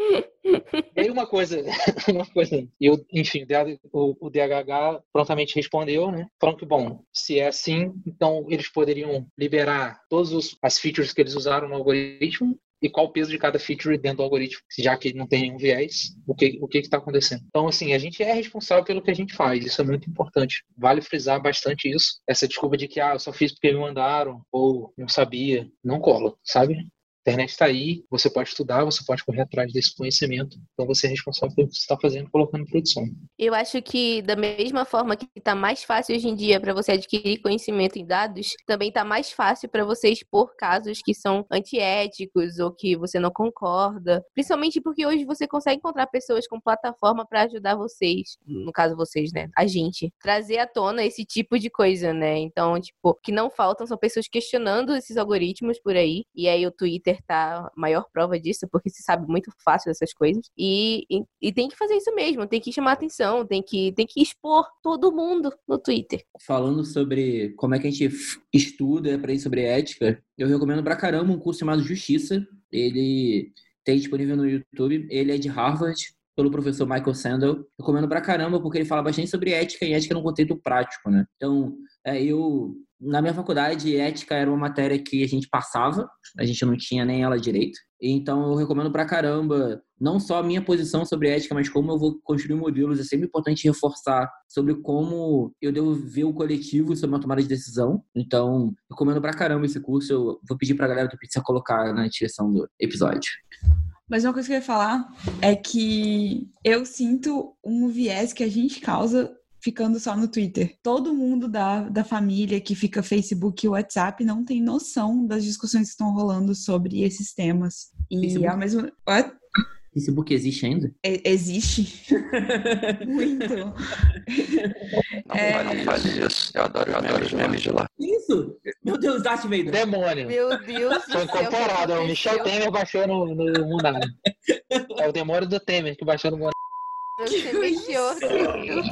E aí uma coisa, uma coisa, eu, enfim, o, o DHH prontamente respondeu, né? Falando que, bom, se é assim, então eles poderiam liberar todas as features que eles usaram no algoritmo e qual o peso de cada feature dentro do algoritmo, já que não tem nenhum viés, o que o que está acontecendo. Então, assim, a gente é responsável pelo que a gente faz, isso é muito importante. Vale frisar bastante isso. Essa desculpa de que, ah, eu só fiz porque me mandaram, ou não sabia, não cola, sabe? A internet está aí, você pode estudar, você pode correr atrás desse conhecimento. Então você é responsável pelo que você está fazendo, colocando em produção. Eu acho que da mesma forma que está mais fácil hoje em dia para você adquirir conhecimento em dados, também está mais fácil para você expor casos que são antiéticos ou que você não concorda. Principalmente porque hoje você consegue encontrar pessoas com plataforma para ajudar vocês, no caso vocês, né, a gente, trazer à tona esse tipo de coisa, né? Então, tipo, que não faltam são pessoas questionando esses algoritmos por aí. E aí o Twitter acertar a maior prova disso, porque se sabe muito fácil dessas coisas. E, e, e, tem que fazer isso mesmo, tem que chamar atenção, tem que, tem que expor todo mundo no Twitter. Falando sobre como é que a gente estuda para ir sobre ética, eu recomendo pra caramba um curso chamado Justiça. Ele tem disponível no YouTube. Ele é de Harvard, pelo professor Michael Sandel. Recomendo pra caramba, porque ele fala bastante sobre ética e ética no contexto prático, né? Então, é, eu na minha faculdade, ética era uma matéria que a gente passava, a gente não tinha nem ela direito. Então, eu recomendo pra caramba, não só a minha posição sobre ética, mas como eu vou construir modelos. É sempre importante reforçar sobre como eu devo ver o coletivo sobre uma tomada de decisão. Então, recomendo pra caramba esse curso. Eu vou pedir pra galera do Pizza colocar na descrição do episódio. Mas uma coisa que eu ia falar é que eu sinto um viés que a gente causa ficando só no Twitter. Todo mundo da, da família que fica Facebook e WhatsApp não tem noção das discussões que estão rolando sobre esses temas. E Facebook. ao mesmo. What? Facebook existe ainda? E- existe muito. Não, É. faz- não faz isso. Eu adoro, eu adoro os memes de lá. Isso! Meu Deus, Darth Vader. Demônio. Meu Deus Foi incorporado. É o Michel? Temer baixou no, no Mundario. É o demônio do Temer que baixou no Mundario. Você mexeu.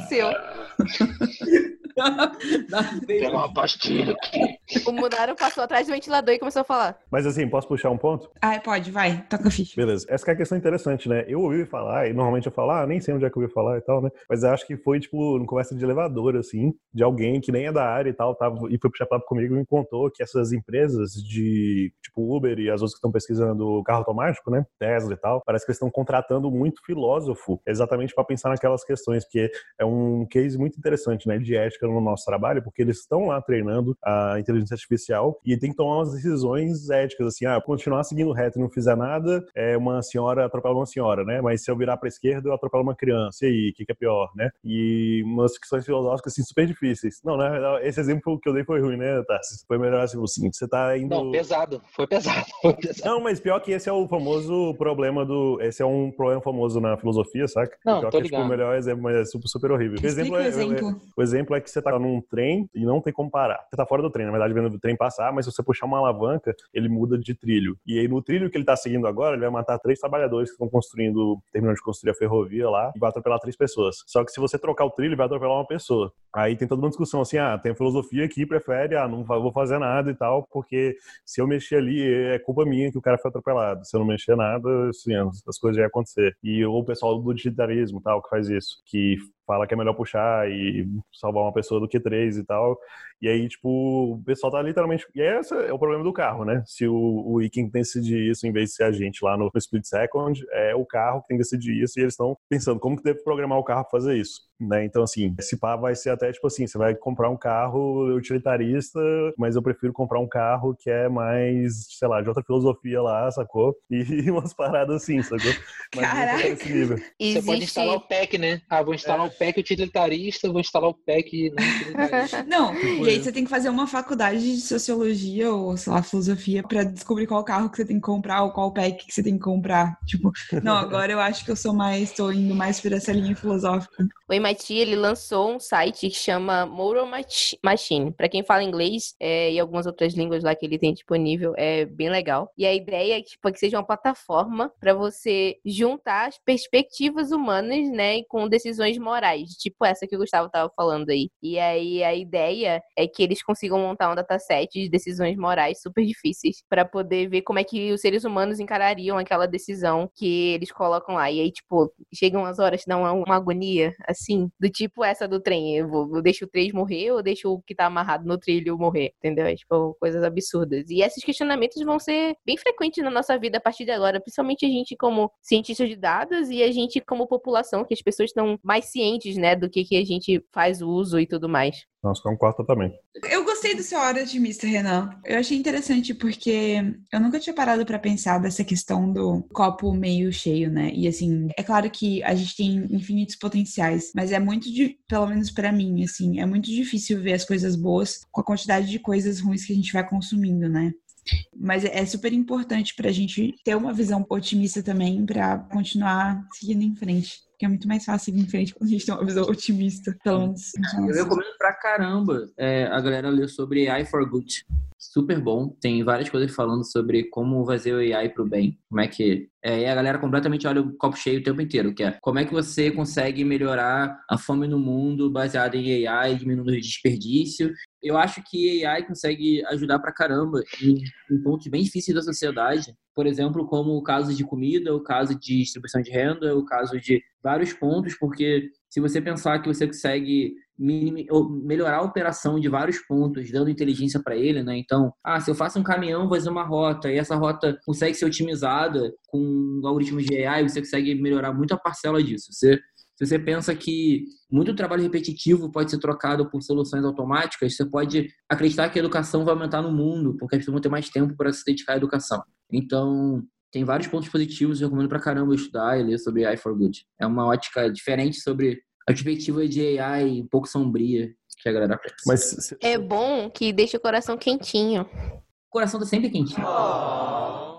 Céu. Darth Tem uma pastilha aqui. O Munaro passou atrás do ventilador e começou a falar. Mas assim, posso puxar um ponto? Ai, pode, vai, toca a ficha. Beleza. Essa que é a questão interessante, né? Eu ouvi falar, e normalmente eu falo, ah, nem sei onde é que eu ouvi falar e tal, né? Mas eu acho que foi, tipo, numa conversa de elevador, assim, de alguém que nem é da área e tal, tava, e foi puxar papo comigo e me contou que essas empresas de, tipo, Uber e as outras que estão pesquisando carro automático, né? Tesla e tal, parece que eles estão contratando muito filósofo exatamente para pensar naquelas questões, porque é um case muito interessante, né, de ética no nosso trabalho, porque eles estão lá treinando a inteligência artificial e tem que tomar umas decisões éticas, assim, ah, continuar seguindo reto e não fizer nada, é uma senhora atropela uma senhora, né? Mas se eu virar para esquerda, eu atropelo uma criança. E aí, o que, que é pior, né? E umas questões filosóficas, assim, super difíceis. Não, né? Esse exemplo que eu dei foi ruim, né, Tassi? Foi melhor assim, o seguinte, você tá indo... Não, pesado. Foi pesado. Foi pesado. Não, mas pior que esse é o famoso problema do. Esse é um problema famoso na filosofia, saca? Não, pior tô que é tipo, o ligado. melhor exemplo, mas é super, super horrível. O exemplo, Explica o é, exemplo. o exemplo é que você tá num trem e não tem como parar. Você tá fora do trem, na verdade, vendo o trem passar, mas se você puxar uma alavanca, ele muda de trilho. E aí, no trilho que ele tá seguindo agora, ele vai matar três trabalhadores que estão construindo, terminando de construir a ferrovia lá, e vai atropelar três pessoas. Só que se você trocar o trilho, vai atropelar uma pessoa. Aí tem toda uma discussão assim, ah, tem a filosofia que prefere, ah, não vou fazer nada e tal, porque se eu mexer ali, é culpa minha que o cara foi atropelado. Se eu não mexer nada, assim, as coisas iam acontecer. E o pessoal do utilitarismo tal, que faz isso, que fala que é melhor puxar e salvar uma pessoa do que três e tal. E aí, tipo, o pessoal tá literalmente. E esse é o problema do carro, né? Se o, o Iking decidir isso em vez de ser a gente lá no Split Second, é o carro que tem que decidir isso e eles estão pensando como que deve programar o carro pra fazer isso. Né? Então, assim, esse pá vai ser até tipo assim: você vai comprar um carro utilitarista, mas eu prefiro comprar um carro que é mais, sei lá, de outra filosofia lá, sacou? E umas paradas assim, sacou? Mas não Caraca. nesse nível. Você pode Existe. instalar o pack, né? Ah, vou instalar o pack utilitarista, vou instalar o pack não utilitarista. Não, Tipo e aí você tem que fazer uma faculdade de sociologia ou, sei lá, filosofia pra descobrir qual carro que você tem que comprar ou qual pack que você tem que comprar. Tipo, não, agora eu acho que eu sou mais, tô indo mais por essa linha filosófica. O MIT ele lançou um site que chama Moral Mach- Machine. Para quem fala inglês é, e algumas outras línguas lá que ele tem disponível, é bem legal. E a ideia é que, tipo, que seja uma plataforma para você juntar as perspectivas humanas, né, com decisões morais, tipo essa que o Gustavo tava falando aí. E aí a ideia é que eles consigam montar um dataset de decisões morais super difíceis para poder ver como é que os seres humanos encarariam aquela decisão que eles colocam lá. E aí, tipo, chegam as horas que dão uma, uma agonia, assim, do tipo essa do trem. Eu, vou, eu deixo o trem morrer ou deixo o que tá amarrado no trilho morrer, entendeu? É, tipo, coisas absurdas. E esses questionamentos vão ser bem frequentes na nossa vida a partir de agora, principalmente a gente como cientista de dados e a gente como população, que as pessoas estão mais cientes, né, do que, que a gente faz uso e tudo mais. Nossa, concordo totalmente. Eu gostei do seu hora otimista, Renan. Eu achei interessante porque eu nunca tinha parado pra pensar dessa questão do copo meio cheio, né? E assim, é claro que a gente tem infinitos potenciais, mas é muito, de, pelo menos pra mim, assim, é muito difícil ver as coisas boas com a quantidade de coisas ruins que a gente vai consumindo, né? Mas é super importante pra gente ter uma visão otimista também pra continuar seguindo em frente. Porque é muito mais fácil seguir em frente quando a gente tem uma visão otimista, pelo menos. Eu recomendo pra caramba é, a galera ler sobre AI for Good. Super bom. Tem várias coisas falando sobre como fazer o AI pro bem. Como é que. É, e a galera completamente olha o copo cheio o tempo inteiro, que é como é que você consegue melhorar a fome no mundo baseado em AI, diminuindo o desperdício. Eu acho que AI consegue ajudar pra caramba em, em pontos bem difíceis da sociedade. Por exemplo, como o caso de comida, o caso de distribuição de renda, o caso de vários pontos, porque se você pensar que você consegue melhorar a operação de vários pontos, dando inteligência para ele, né? Então, ah, se eu faço um caminhão, vou fazer uma rota, e essa rota consegue ser otimizada com algoritmos de AI, você consegue melhorar muito a parcela disso. Você, se você pensa que muito trabalho repetitivo pode ser trocado por soluções automáticas, você pode acreditar que a educação vai aumentar no mundo, porque as pessoas vão ter mais tempo para se dedicar à educação. Então, tem vários pontos positivos, eu recomendo pra caramba estudar e ler sobre AI for Good. É uma ótica diferente sobre a perspectiva de AI um pouco sombria que a galera pensa. Mas É bom que deixa o coração quentinho. O coração tá sempre quentinho.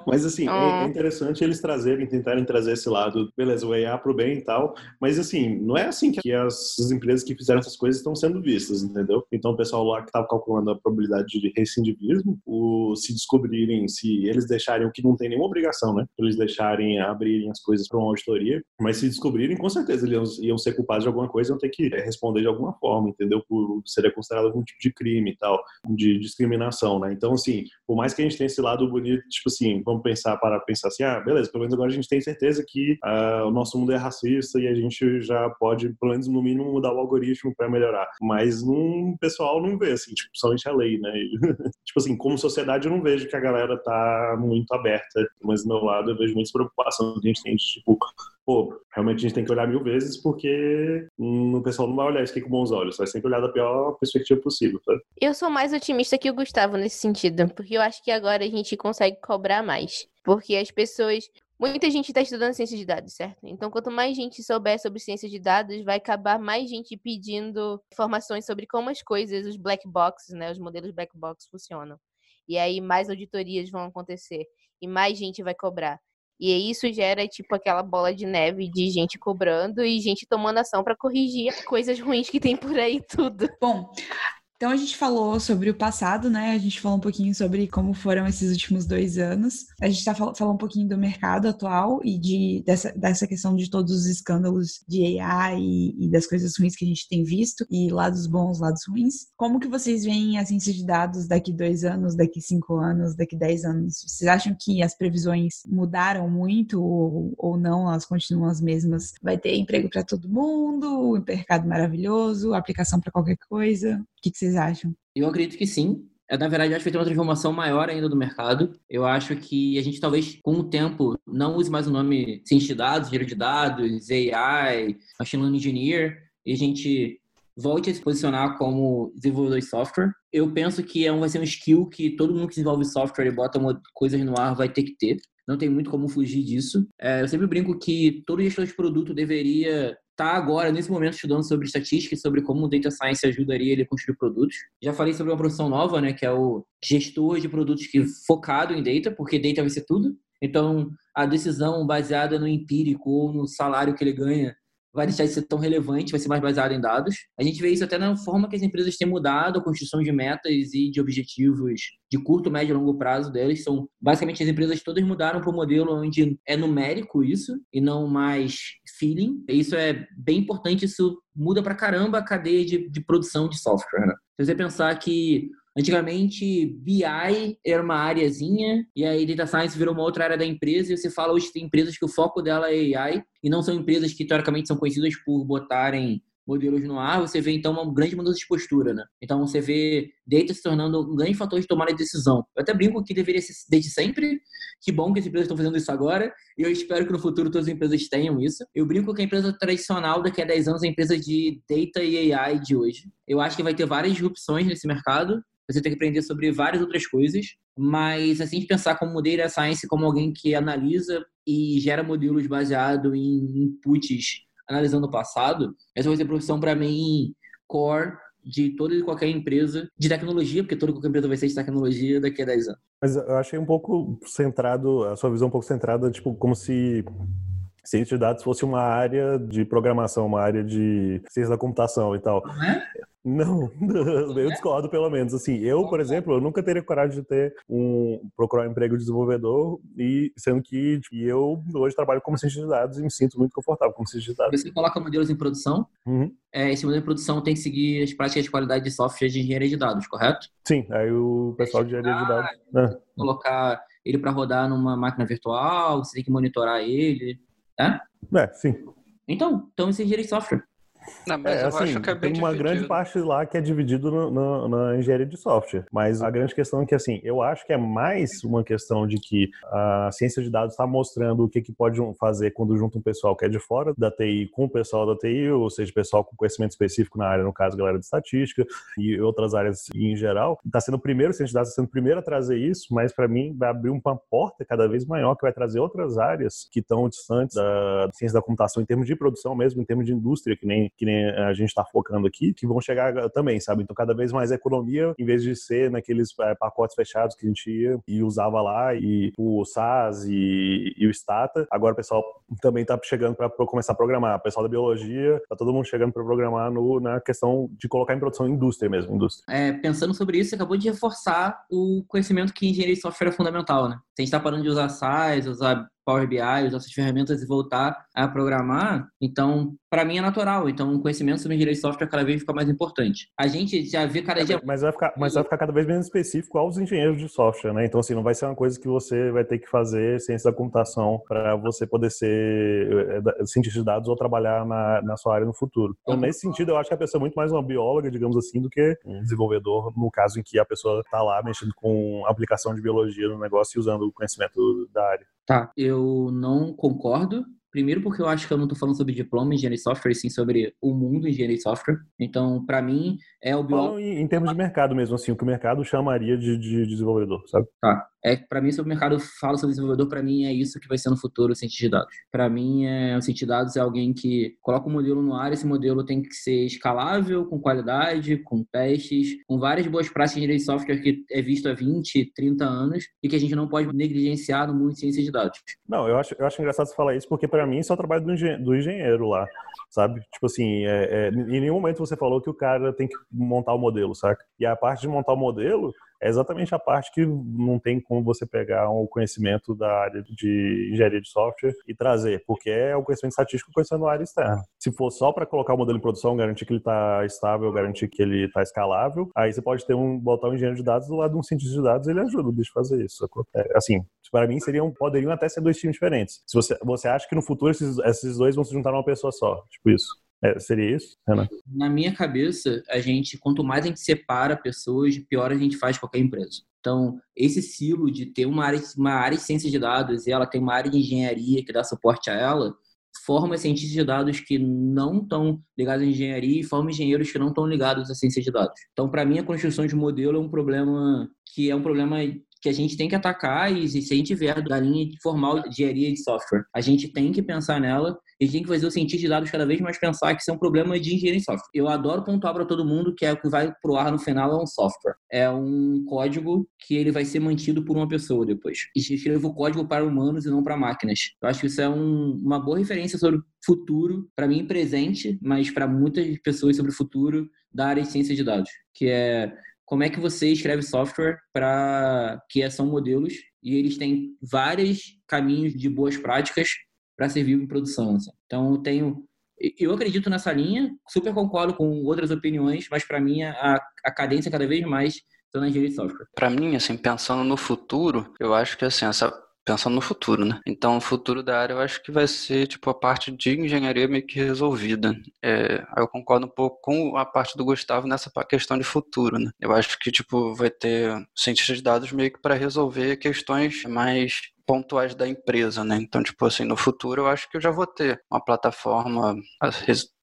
Mas assim, é, é interessante eles trazerem, tentarem trazer esse lado, beleza, o EA pro bem e tal, mas assim, não é assim que as, as empresas que fizeram essas coisas estão sendo vistas, entendeu? Então o pessoal lá que estava calculando a probabilidade de recidivismo, o, se descobrirem, se eles deixarem o que não tem nenhuma obrigação, né? Eles deixarem abrirem as coisas para uma auditoria, mas se descobrirem, com certeza eles iam, iam ser culpados de alguma coisa, iam ter que responder de alguma forma, entendeu? Por seria considerado algum tipo de crime e tal, de discriminação, né? Então, assim, por mais que a gente tenha esse lado bonito, tipo assim, vamos pensar para pensar assim, ah, beleza, pelo menos agora a gente tem certeza que uh, o nosso mundo é racista e a gente já pode, pelo menos no mínimo, mudar o algoritmo para melhorar. Mas um pessoal não vê, assim, tipo, somente a lei, né? tipo assim, como sociedade eu não vejo que a galera tá muito aberta, mas do meu lado eu vejo muita preocupação que a gente tem de, tipo, pô, realmente a gente tem que olhar mil vezes porque o pessoal não vai olhar isso aqui com bons olhos, vai sempre olhar da pior perspectiva possível? Eu sou mais otimista que o Gustavo nesse sentido, porque eu acho que agora a gente consegue cobrar mais. Porque as pessoas. Muita gente está estudando ciência de dados, certo? Então, quanto mais gente souber sobre ciência de dados, vai acabar mais gente pedindo informações sobre como as coisas, os black boxes, né, os modelos black box funcionam. E aí mais auditorias vão acontecer e mais gente vai cobrar. E isso gera, tipo, aquela bola de neve de gente cobrando e gente tomando ação para corrigir coisas ruins que tem por aí tudo. Bom, então a gente falou sobre o passado, né? A gente falou um pouquinho sobre como foram esses últimos dois anos. A gente tá fal falando um pouquinho do mercado atual e de, dessa, dessa questão de todos os escândalos de AI e, e, das coisas ruins que a gente tem visto, e lados bons, lados ruins. Como que vocês veem a ciência de dados daqui dois anos, daqui cinco anos, daqui dez anos? Vocês acham que as previsões mudaram muito ou, ou não? Elas continuam as mesmas? Vai ter emprego para todo mundo, um mercado maravilhoso, aplicação para qualquer coisa? Que, que vocês acham? Eu acredito que sim. É, na verdade, acho que vai ter uma transformação maior ainda do mercado. Eu acho que a gente talvez, com o tempo, não use mais o nome ciência de dados, engenheiro de dados, AI, machine learning engineer, e a gente volte a se posicionar como desenvolvedor de software. Eu penso que é vai ser um skill que todo mundo que desenvolve software e bota coisas no ar vai ter que ter. Não tem muito como fugir disso. É, eu sempre brinco que todo gestor de produto deveria está agora, nesse momento, estudando sobre estatística e sobre como o data science ajudaria ele a construir produtos. Já falei sobre uma profissão nova, né, que é o gestor de produtos que focado em data, porque data vai ser tudo. Então, a decisão baseada no empírico ou no salário que ele ganha vai deixar de ser tão relevante, vai ser mais baseado em dados. A gente vê isso até na forma que as empresas têm mudado a construção de metas e de objetivos de curto, médio e longo prazo delas. São basicamente as empresas todas mudaram para um modelo onde é numérico isso e não mais feeling. Isso é bem importante, isso muda para caramba a cadeia de, de produção de software. Né? Se você pensar que Antigamente, BI era uma áreazinha, e aí Data Science virou uma outra área da empresa, e você fala hoje tem empresas que o foco dela é AI, e não são empresas que teoricamente são conhecidas por botarem modelos no ar, você vê então uma grande mudança de postura, né? Então você vê data se tornando um grande fator de tomada de decisão. Eu até brinco que deveria ser desde sempre. Que bom que as empresas estão fazendo isso agora. E eu espero que no futuro todas as empresas tenham isso. Eu brinco que a empresa tradicional daqui a 10 anos é a empresa de data e AI de hoje. Eu acho que vai ter várias disrupções nesse mercado você tem que aprender sobre várias outras coisas, mas assim de pensar como data science como alguém que analisa e gera modelos baseado em inputs analisando o passado, essa vai ser a profissão para mim core de toda e qualquer empresa de tecnologia, porque toda e qualquer empresa vai ser de tecnologia daqui a 10 anos. Mas eu achei um pouco centrado, a sua visão um pouco centrada, tipo, como se ciência de dados fosse uma área de programação, uma área de ciência da computação e tal. Não é? Não, eu discordo pelo menos. Assim, eu, por exemplo, eu nunca teria coragem de ter um procurar um emprego de desenvolvedor e sendo que tipo, eu hoje trabalho como cientista de dados e me sinto muito confortável como cientista de dados. Você coloca modelos em produção. Uhum. É, esse modelo de produção tem que seguir as práticas de qualidade de software de engenharia de dados, correto? Sim, aí o pessoal de engenharia de dados. Né? Colocar ele para rodar numa máquina virtual, você tem que monitorar ele, né? É, sim. Então, então isso é engenharia de software. Não, mas é, eu assim, acho que é bem tem uma dividido. grande parte lá que é dividido no, no, na engenharia de software. Mas a grande questão é que, assim, eu acho que é mais uma questão de que a ciência de dados está mostrando o que, que pode fazer quando junta um pessoal que é de fora da TI com o pessoal da TI, ou seja, pessoal com conhecimento específico na área, no caso, galera de estatística e outras áreas em geral. Está sendo o primeiro, ciência de dados está sendo o primeiro a trazer isso, mas para mim vai abrir uma porta cada vez maior que vai trazer outras áreas que estão distantes da ciência da computação em termos de produção mesmo, em termos de indústria, que nem que nem a gente está focando aqui, que vão chegar também, sabe? Então, cada vez mais economia, em vez de ser naqueles é, pacotes fechados que a gente ia e usava lá, e o SAS e, e o Stata, agora o pessoal também está chegando para começar a programar. O pessoal da biologia, tá todo mundo chegando para programar no, na questão de colocar em produção indústria mesmo, indústria. É, pensando sobre isso, você acabou de reforçar o conhecimento que engenharia de software é fundamental, né? Se a gente está parando de usar SAS, usar Power BI, usar essas ferramentas e voltar a programar, então, para mim é natural. Então, o conhecimento sobre engenharia de software cada vez fica mais importante. A gente já vê cada é, dia... Mas vai, ficar, mas vai ficar cada vez menos específico aos engenheiros de software, né? Então, assim, não vai ser uma coisa que você vai ter que fazer ciência da computação para você poder ser é, cientista de dados ou trabalhar na, na sua área no futuro. Então, nesse sentido, eu acho que a pessoa é muito mais uma bióloga, digamos assim, do que um desenvolvedor, no caso em que a pessoa está lá mexendo com aplicação de biologia no negócio e usando o conhecimento da área. Tá, eu não concordo. Primeiro porque eu acho que eu não estou falando sobre diploma em engenharia de software, e sim sobre o mundo em engenharia de software. Então, para mim, é o biólogo... Em, em termos de mercado mesmo, assim, o que o mercado chamaria de, de desenvolvedor, sabe? Tá é para mim sobre o mercado fala sobre desenvolvedor para mim é isso que vai ser no futuro o cientista de dados. Para mim é o cientista de dados é alguém que coloca um modelo no ar esse modelo tem que ser escalável com qualidade com testes com várias boas práticas de de software que é visto há 20 30 anos e que a gente não pode negligenciar no mundo de ciência de dados. Não eu acho eu acho engraçado você falar isso porque para mim isso é o trabalho do, engen do engenheiro lá sabe? Tipo assim é, é, em nenhum momento você falou que o cara tem que montar o modelo saca? E a parte de montar o modelo é exatamente a parte que não tem como você pegar o um conhecimento da área de engenharia de software e trazer, porque é o conhecimento estatístico conhecendo a área externa. Se for só para colocar o modelo em produção, garantir que ele está estável, garantir que ele está escalável, aí você pode ter um botar um engenheiro de dados do lado de um cientista de dados, ele ajuda o bicho a fazer isso. É, assim, para mim seriam poderiam até ser dois times diferentes. Se você você acha que no futuro esses, esses dois vão se juntar numa pessoa só, tipo isso. É, seria isso, Renan? Na minha cabeça, a gente, quanto mais a gente separa pessoas, pior a gente faz qualquer empresa. Então, esse silo de ter uma área, uma área de ciência de dados e ela tem uma área de engenharia que dá suporte a ela, forma cientistas de dados que não estão ligados à engenharia e forma engenheiros que não estão ligados à ciência de dados. Então, para mim, a construção de modelo é um problema que é um problema que a gente tem que atacar e se a gente vier da linha formal de engenharia de software, a gente tem que pensar nela e tem que fazer o cientista de dados cada vez mais pensar que isso é um problema de engenharia de software. Eu adoro pontuar para todo mundo que é o que vai pro ar no final é um software. É um código que ele vai ser mantido por uma pessoa depois. Escrevo o código para humanos e não para máquinas. Eu acho que isso é um, uma boa referência sobre futuro, para mim presente, mas para muitas pessoas sobre o futuro da área de ciência de dados, que é como é que você escreve software para que são modelos e eles têm vários caminhos de boas práticas para servir em produção. Assim. Então, eu tenho eu acredito nessa linha, super concordo com outras opiniões, mas para mim a, a cadência cada vez mais está na engenharia de software. Para mim, assim, pensando no futuro, eu acho que assim, essa pensando no futuro, né? Então, o futuro da área eu acho que vai ser, tipo, a parte de engenharia meio que resolvida. É, eu concordo um pouco com a parte do Gustavo nessa questão de futuro, né? Eu acho que, tipo, vai ter cientistas de dados meio que para resolver questões mais pontuais da empresa, né? Então, tipo assim, no futuro eu acho que eu já vou ter uma plataforma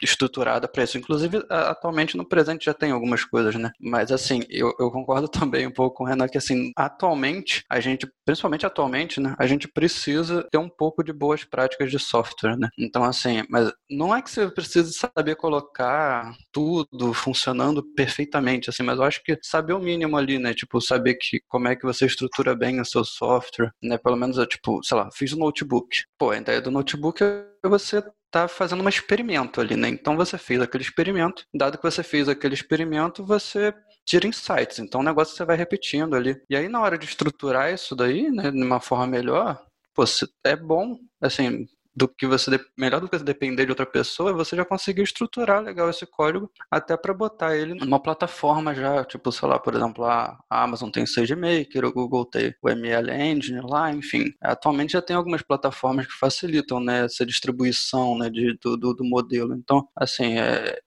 estruturada para isso. Inclusive, atualmente no presente já tem algumas coisas, né? Mas assim, eu, eu concordo também um pouco com o Renan que assim, atualmente, a gente, principalmente atualmente, né? A gente precisa ter um pouco de boas práticas de software, né? Então, assim, mas não é que você precise saber colocar tudo funcionando perfeitamente, assim, mas eu acho que saber o mínimo ali, né? Tipo, saber que como é que você estrutura bem o seu software, né? Pelo menos eu, tipo, sei lá, fiz o um notebook. Pô, a ideia do notebook é você tá fazendo um experimento ali, né? Então você fez aquele experimento, dado que você fez aquele experimento, você tira insights. Então o negócio você vai repetindo ali. E aí na hora de estruturar isso daí, né, de uma forma melhor, pô, é bom, assim, do que você melhor do que depender de outra pessoa, você já conseguiu estruturar legal esse código até para botar ele numa plataforma já, tipo, sei lá, por exemplo, a Amazon tem o SageMaker, o Google tem o ML Engine lá, enfim. Atualmente já tem algumas plataformas que facilitam né, essa distribuição né, de, do, do, do modelo. Então, assim, é,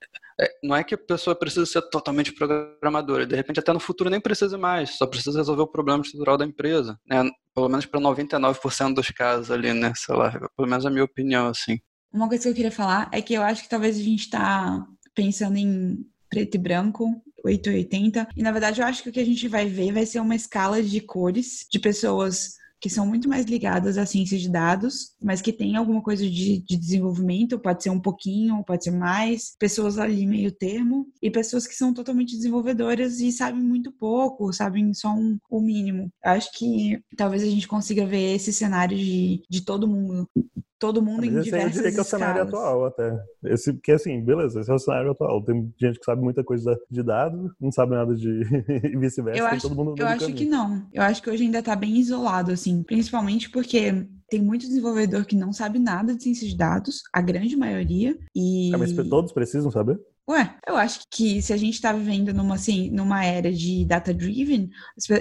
não é que a pessoa precisa ser totalmente programadora, de repente até no futuro nem precisa mais, só precisa resolver o problema estrutural da empresa, né? Pelo menos para 99% dos casos ali, né? Sei lá, pelo menos a minha opinião, assim. Uma coisa que eu queria falar é que eu acho que talvez a gente está pensando em preto e branco, 880, e na verdade eu acho que o que a gente vai ver vai ser uma escala de cores de pessoas que são muito mais ligadas à ciência de dados, mas que tem alguma coisa de, de desenvolvimento, pode ser um pouquinho, pode ser mais, pessoas ali meio termo, e pessoas que são totalmente desenvolvedoras e sabem muito pouco, sabem só um, o mínimo. Acho que talvez a gente consiga ver esse cenário de, de todo mundo todo mundo em diversas eu diria que é o cenário atual até. Esse, porque assim, beleza, esse é o cenário atual. Tem gente que sabe muita coisa de dados, não sabe nada de e vice-versa. Eu, acho, eu acho que não. Eu acho que hoje ainda tá bem isolado, assim, principalmente porque tem muito desenvolvedor que não sabe nada de ciência de dados, a grande maioria. E... É, mas todos precisam saber? Ué, eu acho que se a gente está vivendo numa, assim, numa era de data-driven,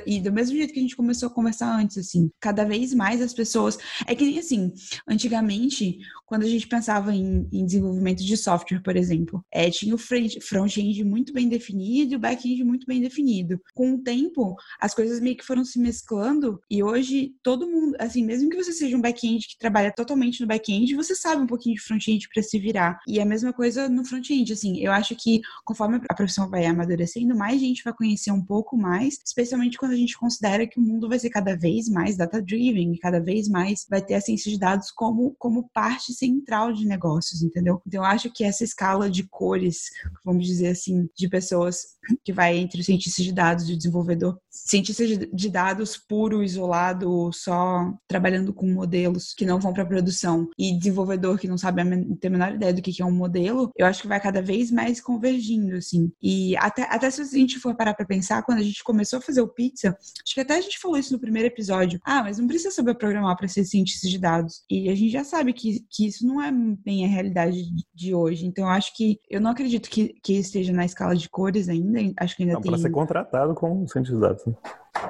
e do mesmo jeito que a gente começou a conversar antes, assim, cada vez mais as pessoas. É que nem assim, antigamente, quando a gente pensava em, em desenvolvimento de software, por exemplo, é, tinha o front-end muito bem definido e o back-end muito bem definido. Com o tempo, as coisas meio que foram se mesclando, e hoje todo mundo, assim, mesmo que você seja um back-end que trabalha totalmente no back-end, você sabe um pouquinho de front-end para se virar. E a mesma coisa no front-end, assim, eu eu acho que conforme a profissão vai amadurecendo, mais gente vai conhecer um pouco mais, especialmente quando a gente considera que o mundo vai ser cada vez mais data-driven cada vez mais vai ter a ciência de dados como, como parte central de negócios, entendeu? Então, eu acho que essa escala de cores, vamos dizer assim, de pessoas que vai entre o cientista de dados e o desenvolvedor, cientista de dados puro, isolado, só trabalhando com modelos que não vão para produção e desenvolvedor que não sabe ter a menor ideia do que é um modelo, eu acho que vai cada vez mais mais convergindo, assim. E até, até se a gente for parar pra pensar, quando a gente começou a fazer o pizza, acho que até a gente falou isso no primeiro episódio. Ah, mas não precisa saber programar para ser cientista de dados. E a gente já sabe que, que isso não é bem a realidade de hoje. Então, eu acho que eu não acredito que, que esteja na escala de cores ainda. Acho que ainda não, tem. Para ser contratado como cientista de dados. Né?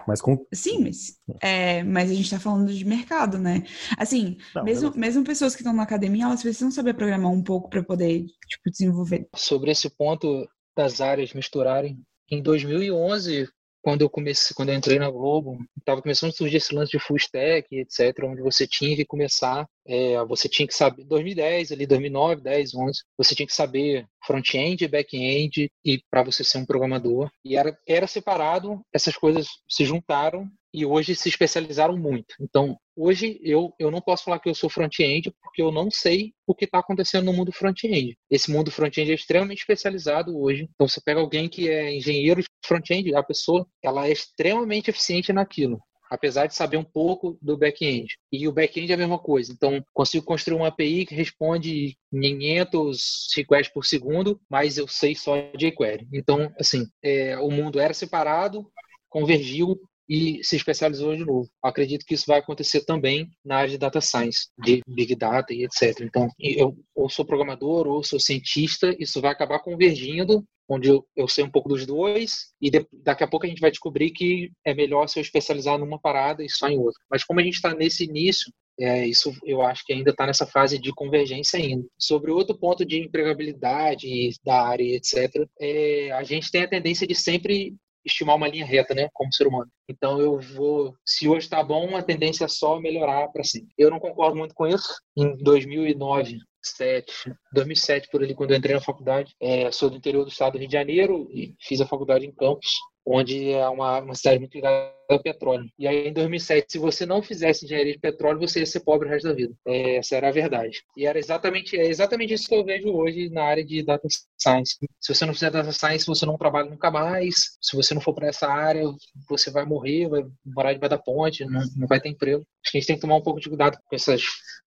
Mas com... Sim, mas, é, mas a gente está falando de mercado, né? Assim, Não, mesmo, mesmo pessoas que estão na academia, elas precisam saber programar um pouco para poder tipo, desenvolver. Sobre esse ponto das áreas misturarem, em 2011 quando eu comecei, quando eu entrei na Globo, estava começando a surgir esse lance de full stack, etc, onde você tinha que começar, é, você tinha que saber, 2010 ali, 2009, 10, 11, você tinha que saber front-end, back-end e para você ser um programador. E era, era separado, essas coisas se juntaram e hoje se especializaram muito. Então, hoje eu, eu não posso falar que eu sou front-end porque eu não sei o que está acontecendo no mundo front-end. Esse mundo front-end é extremamente especializado hoje. Então, você pega alguém que é engenheiro de front-end, a pessoa ela é extremamente eficiente naquilo apesar de saber um pouco do back-end. E o back-end é a mesma coisa. Então, consigo construir uma API que responde 500 requests por segundo, mas eu sei só jQuery. Então, assim, é, o mundo era separado, convergiu e se especializou de novo. acredito que isso vai acontecer também na área de data science, de big data e etc. Então, eu ou sou programador ou sou cientista, isso vai acabar convergindo, onde eu, eu sei um pouco dos dois e de, daqui a pouco a gente vai descobrir que é melhor se eu especializar numa parada e só em outra. Mas como a gente está nesse início, é, isso eu acho que ainda está nessa fase de convergência ainda. Sobre outro ponto de empregabilidade da área, etc., é, a gente tem a tendência de sempre estimar uma linha reta, né, como ser humano. Então eu vou, se hoje está bom, a tendência é só melhorar para sempre. Eu não concordo muito com isso. Em 2009, 2007, 2007 por ali, quando eu entrei na faculdade, é, sou do interior do estado do Rio de Janeiro e fiz a faculdade em Campos, onde é uma, uma cidade muito ligada petróleo. E aí, em 2007, se você não fizesse engenharia de petróleo, você ia ser pobre o resto da vida. É, essa era a verdade. E era exatamente, é exatamente isso que eu vejo hoje na área de data science. Se você não fizer data science, você não trabalha nunca mais. Se você não for para essa área, você vai morrer, vai morar debaixo da ponte, não, não vai ter emprego. Acho que a gente tem que tomar um pouco de cuidado com essas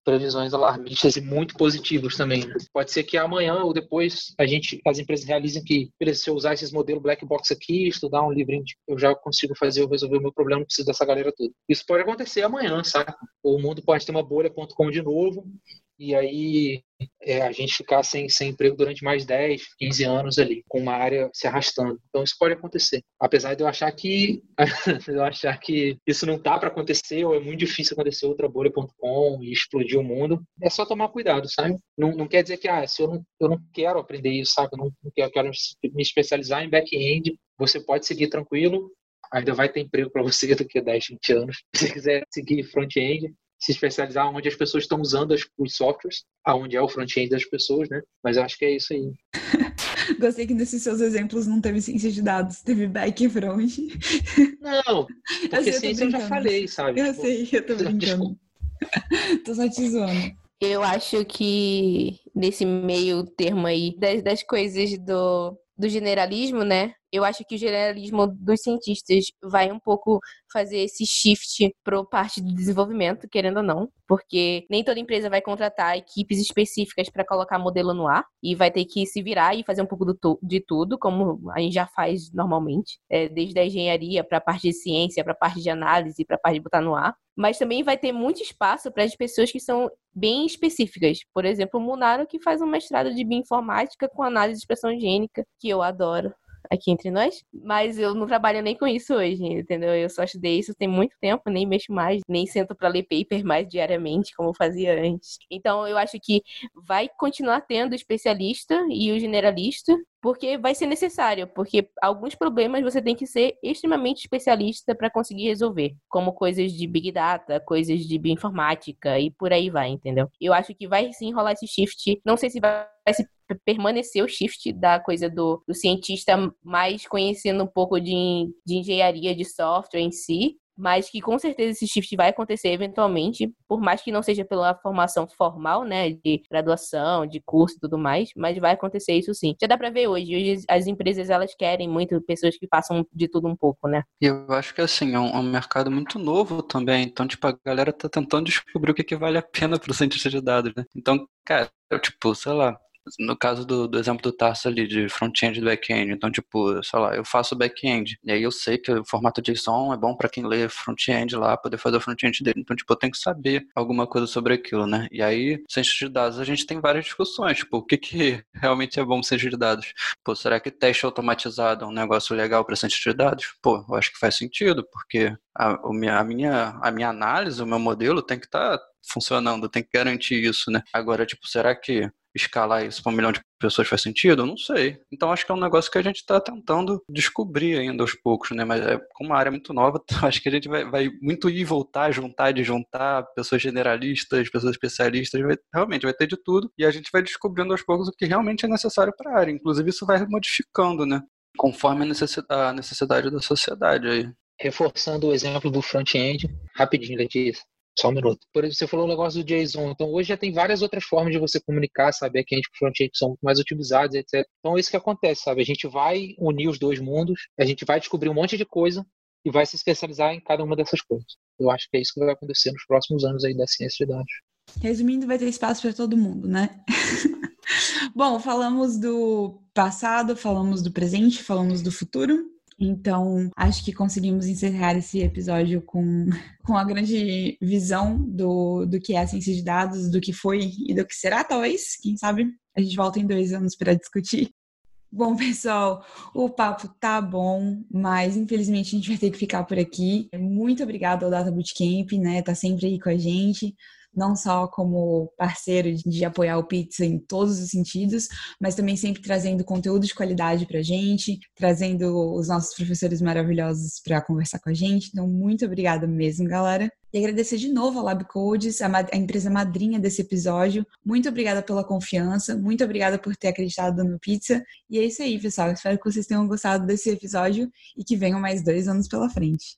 previsões alarmistas e muito positivas também. Né? Pode ser que amanhã ou depois a gente, as empresas realizem que, se eu usar esses modelos black box aqui, estudar um livrinho, eu já consigo fazer, eu resolver o meu problema, não preciso dessa galera toda. Isso pode acontecer amanhã, sabe? O mundo pode ter uma bolha.com de novo, e aí é, a gente ficar sem, sem emprego durante mais 10, 15 anos ali, com uma área se arrastando. Então isso pode acontecer. Apesar de eu achar que eu achar que isso não tá para acontecer, ou é muito difícil acontecer outra bolha.com e explodir o mundo, é só tomar cuidado, sabe? Não, não quer dizer que ah, se eu não, eu não quero aprender isso, sabe? Eu não, não quero, eu quero me especializar em back-end, você pode seguir tranquilo, ainda vai ter emprego para você daqui a 10, 20 anos. Se você quiser seguir front-end, se especializar onde as pessoas estão usando as, os softwares, aonde é o front-end das pessoas, né? Mas eu acho que é isso aí. Gostei que nesses seus exemplos não teve ciência de dados, teve back e front. Não, porque sei, eu ciência eu já falei, sabe? Eu Tipo, sei, eu tô brincando. tô só te zoando. Eu acho que nesse meio termo aí das, das coisas do, do generalismo, né? Eu acho que o generalismo dos cientistas vai um pouco fazer esse shift para parte do desenvolvimento, querendo ou não, porque nem toda empresa vai contratar equipes específicas para colocar modelo no ar e vai ter que se virar e fazer um pouco tu- de tudo, como a gente já faz normalmente, é, desde a engenharia para a parte de ciência, para a parte de análise, para a parte de botar no ar. Mas também vai ter muito espaço para as pessoas que são bem específicas. Por exemplo, o Munaro, que faz um mestrado de bioinformática com análise de expressão higiênica, que eu adoro aqui entre nós, mas eu não trabalho nem com isso hoje, entendeu? Eu só estudei isso tem muito tempo, nem mexo mais, nem sento para ler paper mais diariamente como eu fazia antes. Então eu acho que vai continuar tendo o especialista e o generalista, porque vai ser necessário, porque alguns problemas você tem que ser extremamente especialista para conseguir resolver, como coisas de big data, coisas de bioinformática e por aí vai, entendeu? Eu acho que vai sim rolar esse shift, não sei se vai se p- permanecer o shift da coisa do, do cientista mais conhecendo um pouco de, de engenharia de software em si, mas que com certeza esse shift vai acontecer eventualmente, por mais que não seja pela formação formal, né, de graduação, de curso e tudo mais, mas vai acontecer isso sim. Já dá pra ver hoje, hoje as empresas elas querem muito pessoas que façam de tudo um pouco, né? E eu acho que assim, é um, é um mercado muito novo também. Então, tipo, a galera tá tentando descobrir o que, que vale a pena pro cientista de dados, né? Então, cara, eu, tipo, sei lá, no caso do, do exemplo do Tarso ali, de front-end e back-end, então, tipo, sei lá, eu faço back-end, e aí eu sei que o formato JSON é bom para quem lê front-end lá, poder fazer o front-end dele. Então, tipo, eu tenho que saber alguma coisa sobre aquilo, né? E aí, ciência de dados, a gente tem várias discussões, tipo, o que que realmente é bom ciência de dados? Pô, será que teste automatizado é um negócio legal para ciência de dados? Pô, eu acho que faz sentido, porque a, a, minha, a minha análise, o meu modelo tem que estar funcionando, tem que garantir isso, né? Agora, tipo, será que escalar isso para um milhão de pessoas faz sentido? Eu não sei. Então acho que é um negócio que a gente está tentando descobrir ainda aos poucos, né? Mas é, como uma área muito nova, acho que a gente vai, vai muito ir e voltar, juntar, desjuntar, pessoas generalistas, pessoas especialistas, vai, realmente vai ter de tudo e a gente vai descobrindo aos poucos o que realmente é necessário para a área. Inclusive isso vai modificando, né? Conforme a necessidade, a necessidade da sociedade aí. Reforçando o exemplo do front-end, rapidinho, Letícia. Só um minuto. Por exemplo, você falou o negócio do JSON. Então, hoje já tem várias outras formas de você comunicar, saber que a gente front-end são muito mais utilizados, etc. Então, é isso que acontece, sabe? A gente vai unir os dois mundos, a gente vai descobrir um monte de coisa e vai se especializar em cada uma dessas coisas. Eu acho que é isso que vai acontecer nos próximos anos aí da ciência de dados. Resumindo, vai ter espaço para todo mundo, né? Bom, falamos do passado, falamos do presente, falamos do futuro. Então, acho que conseguimos encerrar esse episódio com, com a grande visão do, do que é a ciência de dados, do que foi e do que será, talvez. Quem sabe a gente volta em dois anos para discutir. Bom, pessoal, o papo tá bom, mas infelizmente a gente vai ter que ficar por aqui. Muito obrigada ao Data Bootcamp, né? Tá sempre aí com a gente não só como parceiro de apoiar o Pizza em todos os sentidos, mas também sempre trazendo conteúdo de qualidade para a gente, trazendo os nossos professores maravilhosos para conversar com a gente. Então, muito obrigada mesmo, galera. E agradecer de novo a LabCodes, a, a empresa madrinha desse episódio. Muito obrigada pela confiança, muito obrigada por ter acreditado no Pizza. E é isso aí, pessoal. Espero que vocês tenham gostado desse episódio e que venham mais dois anos pela frente.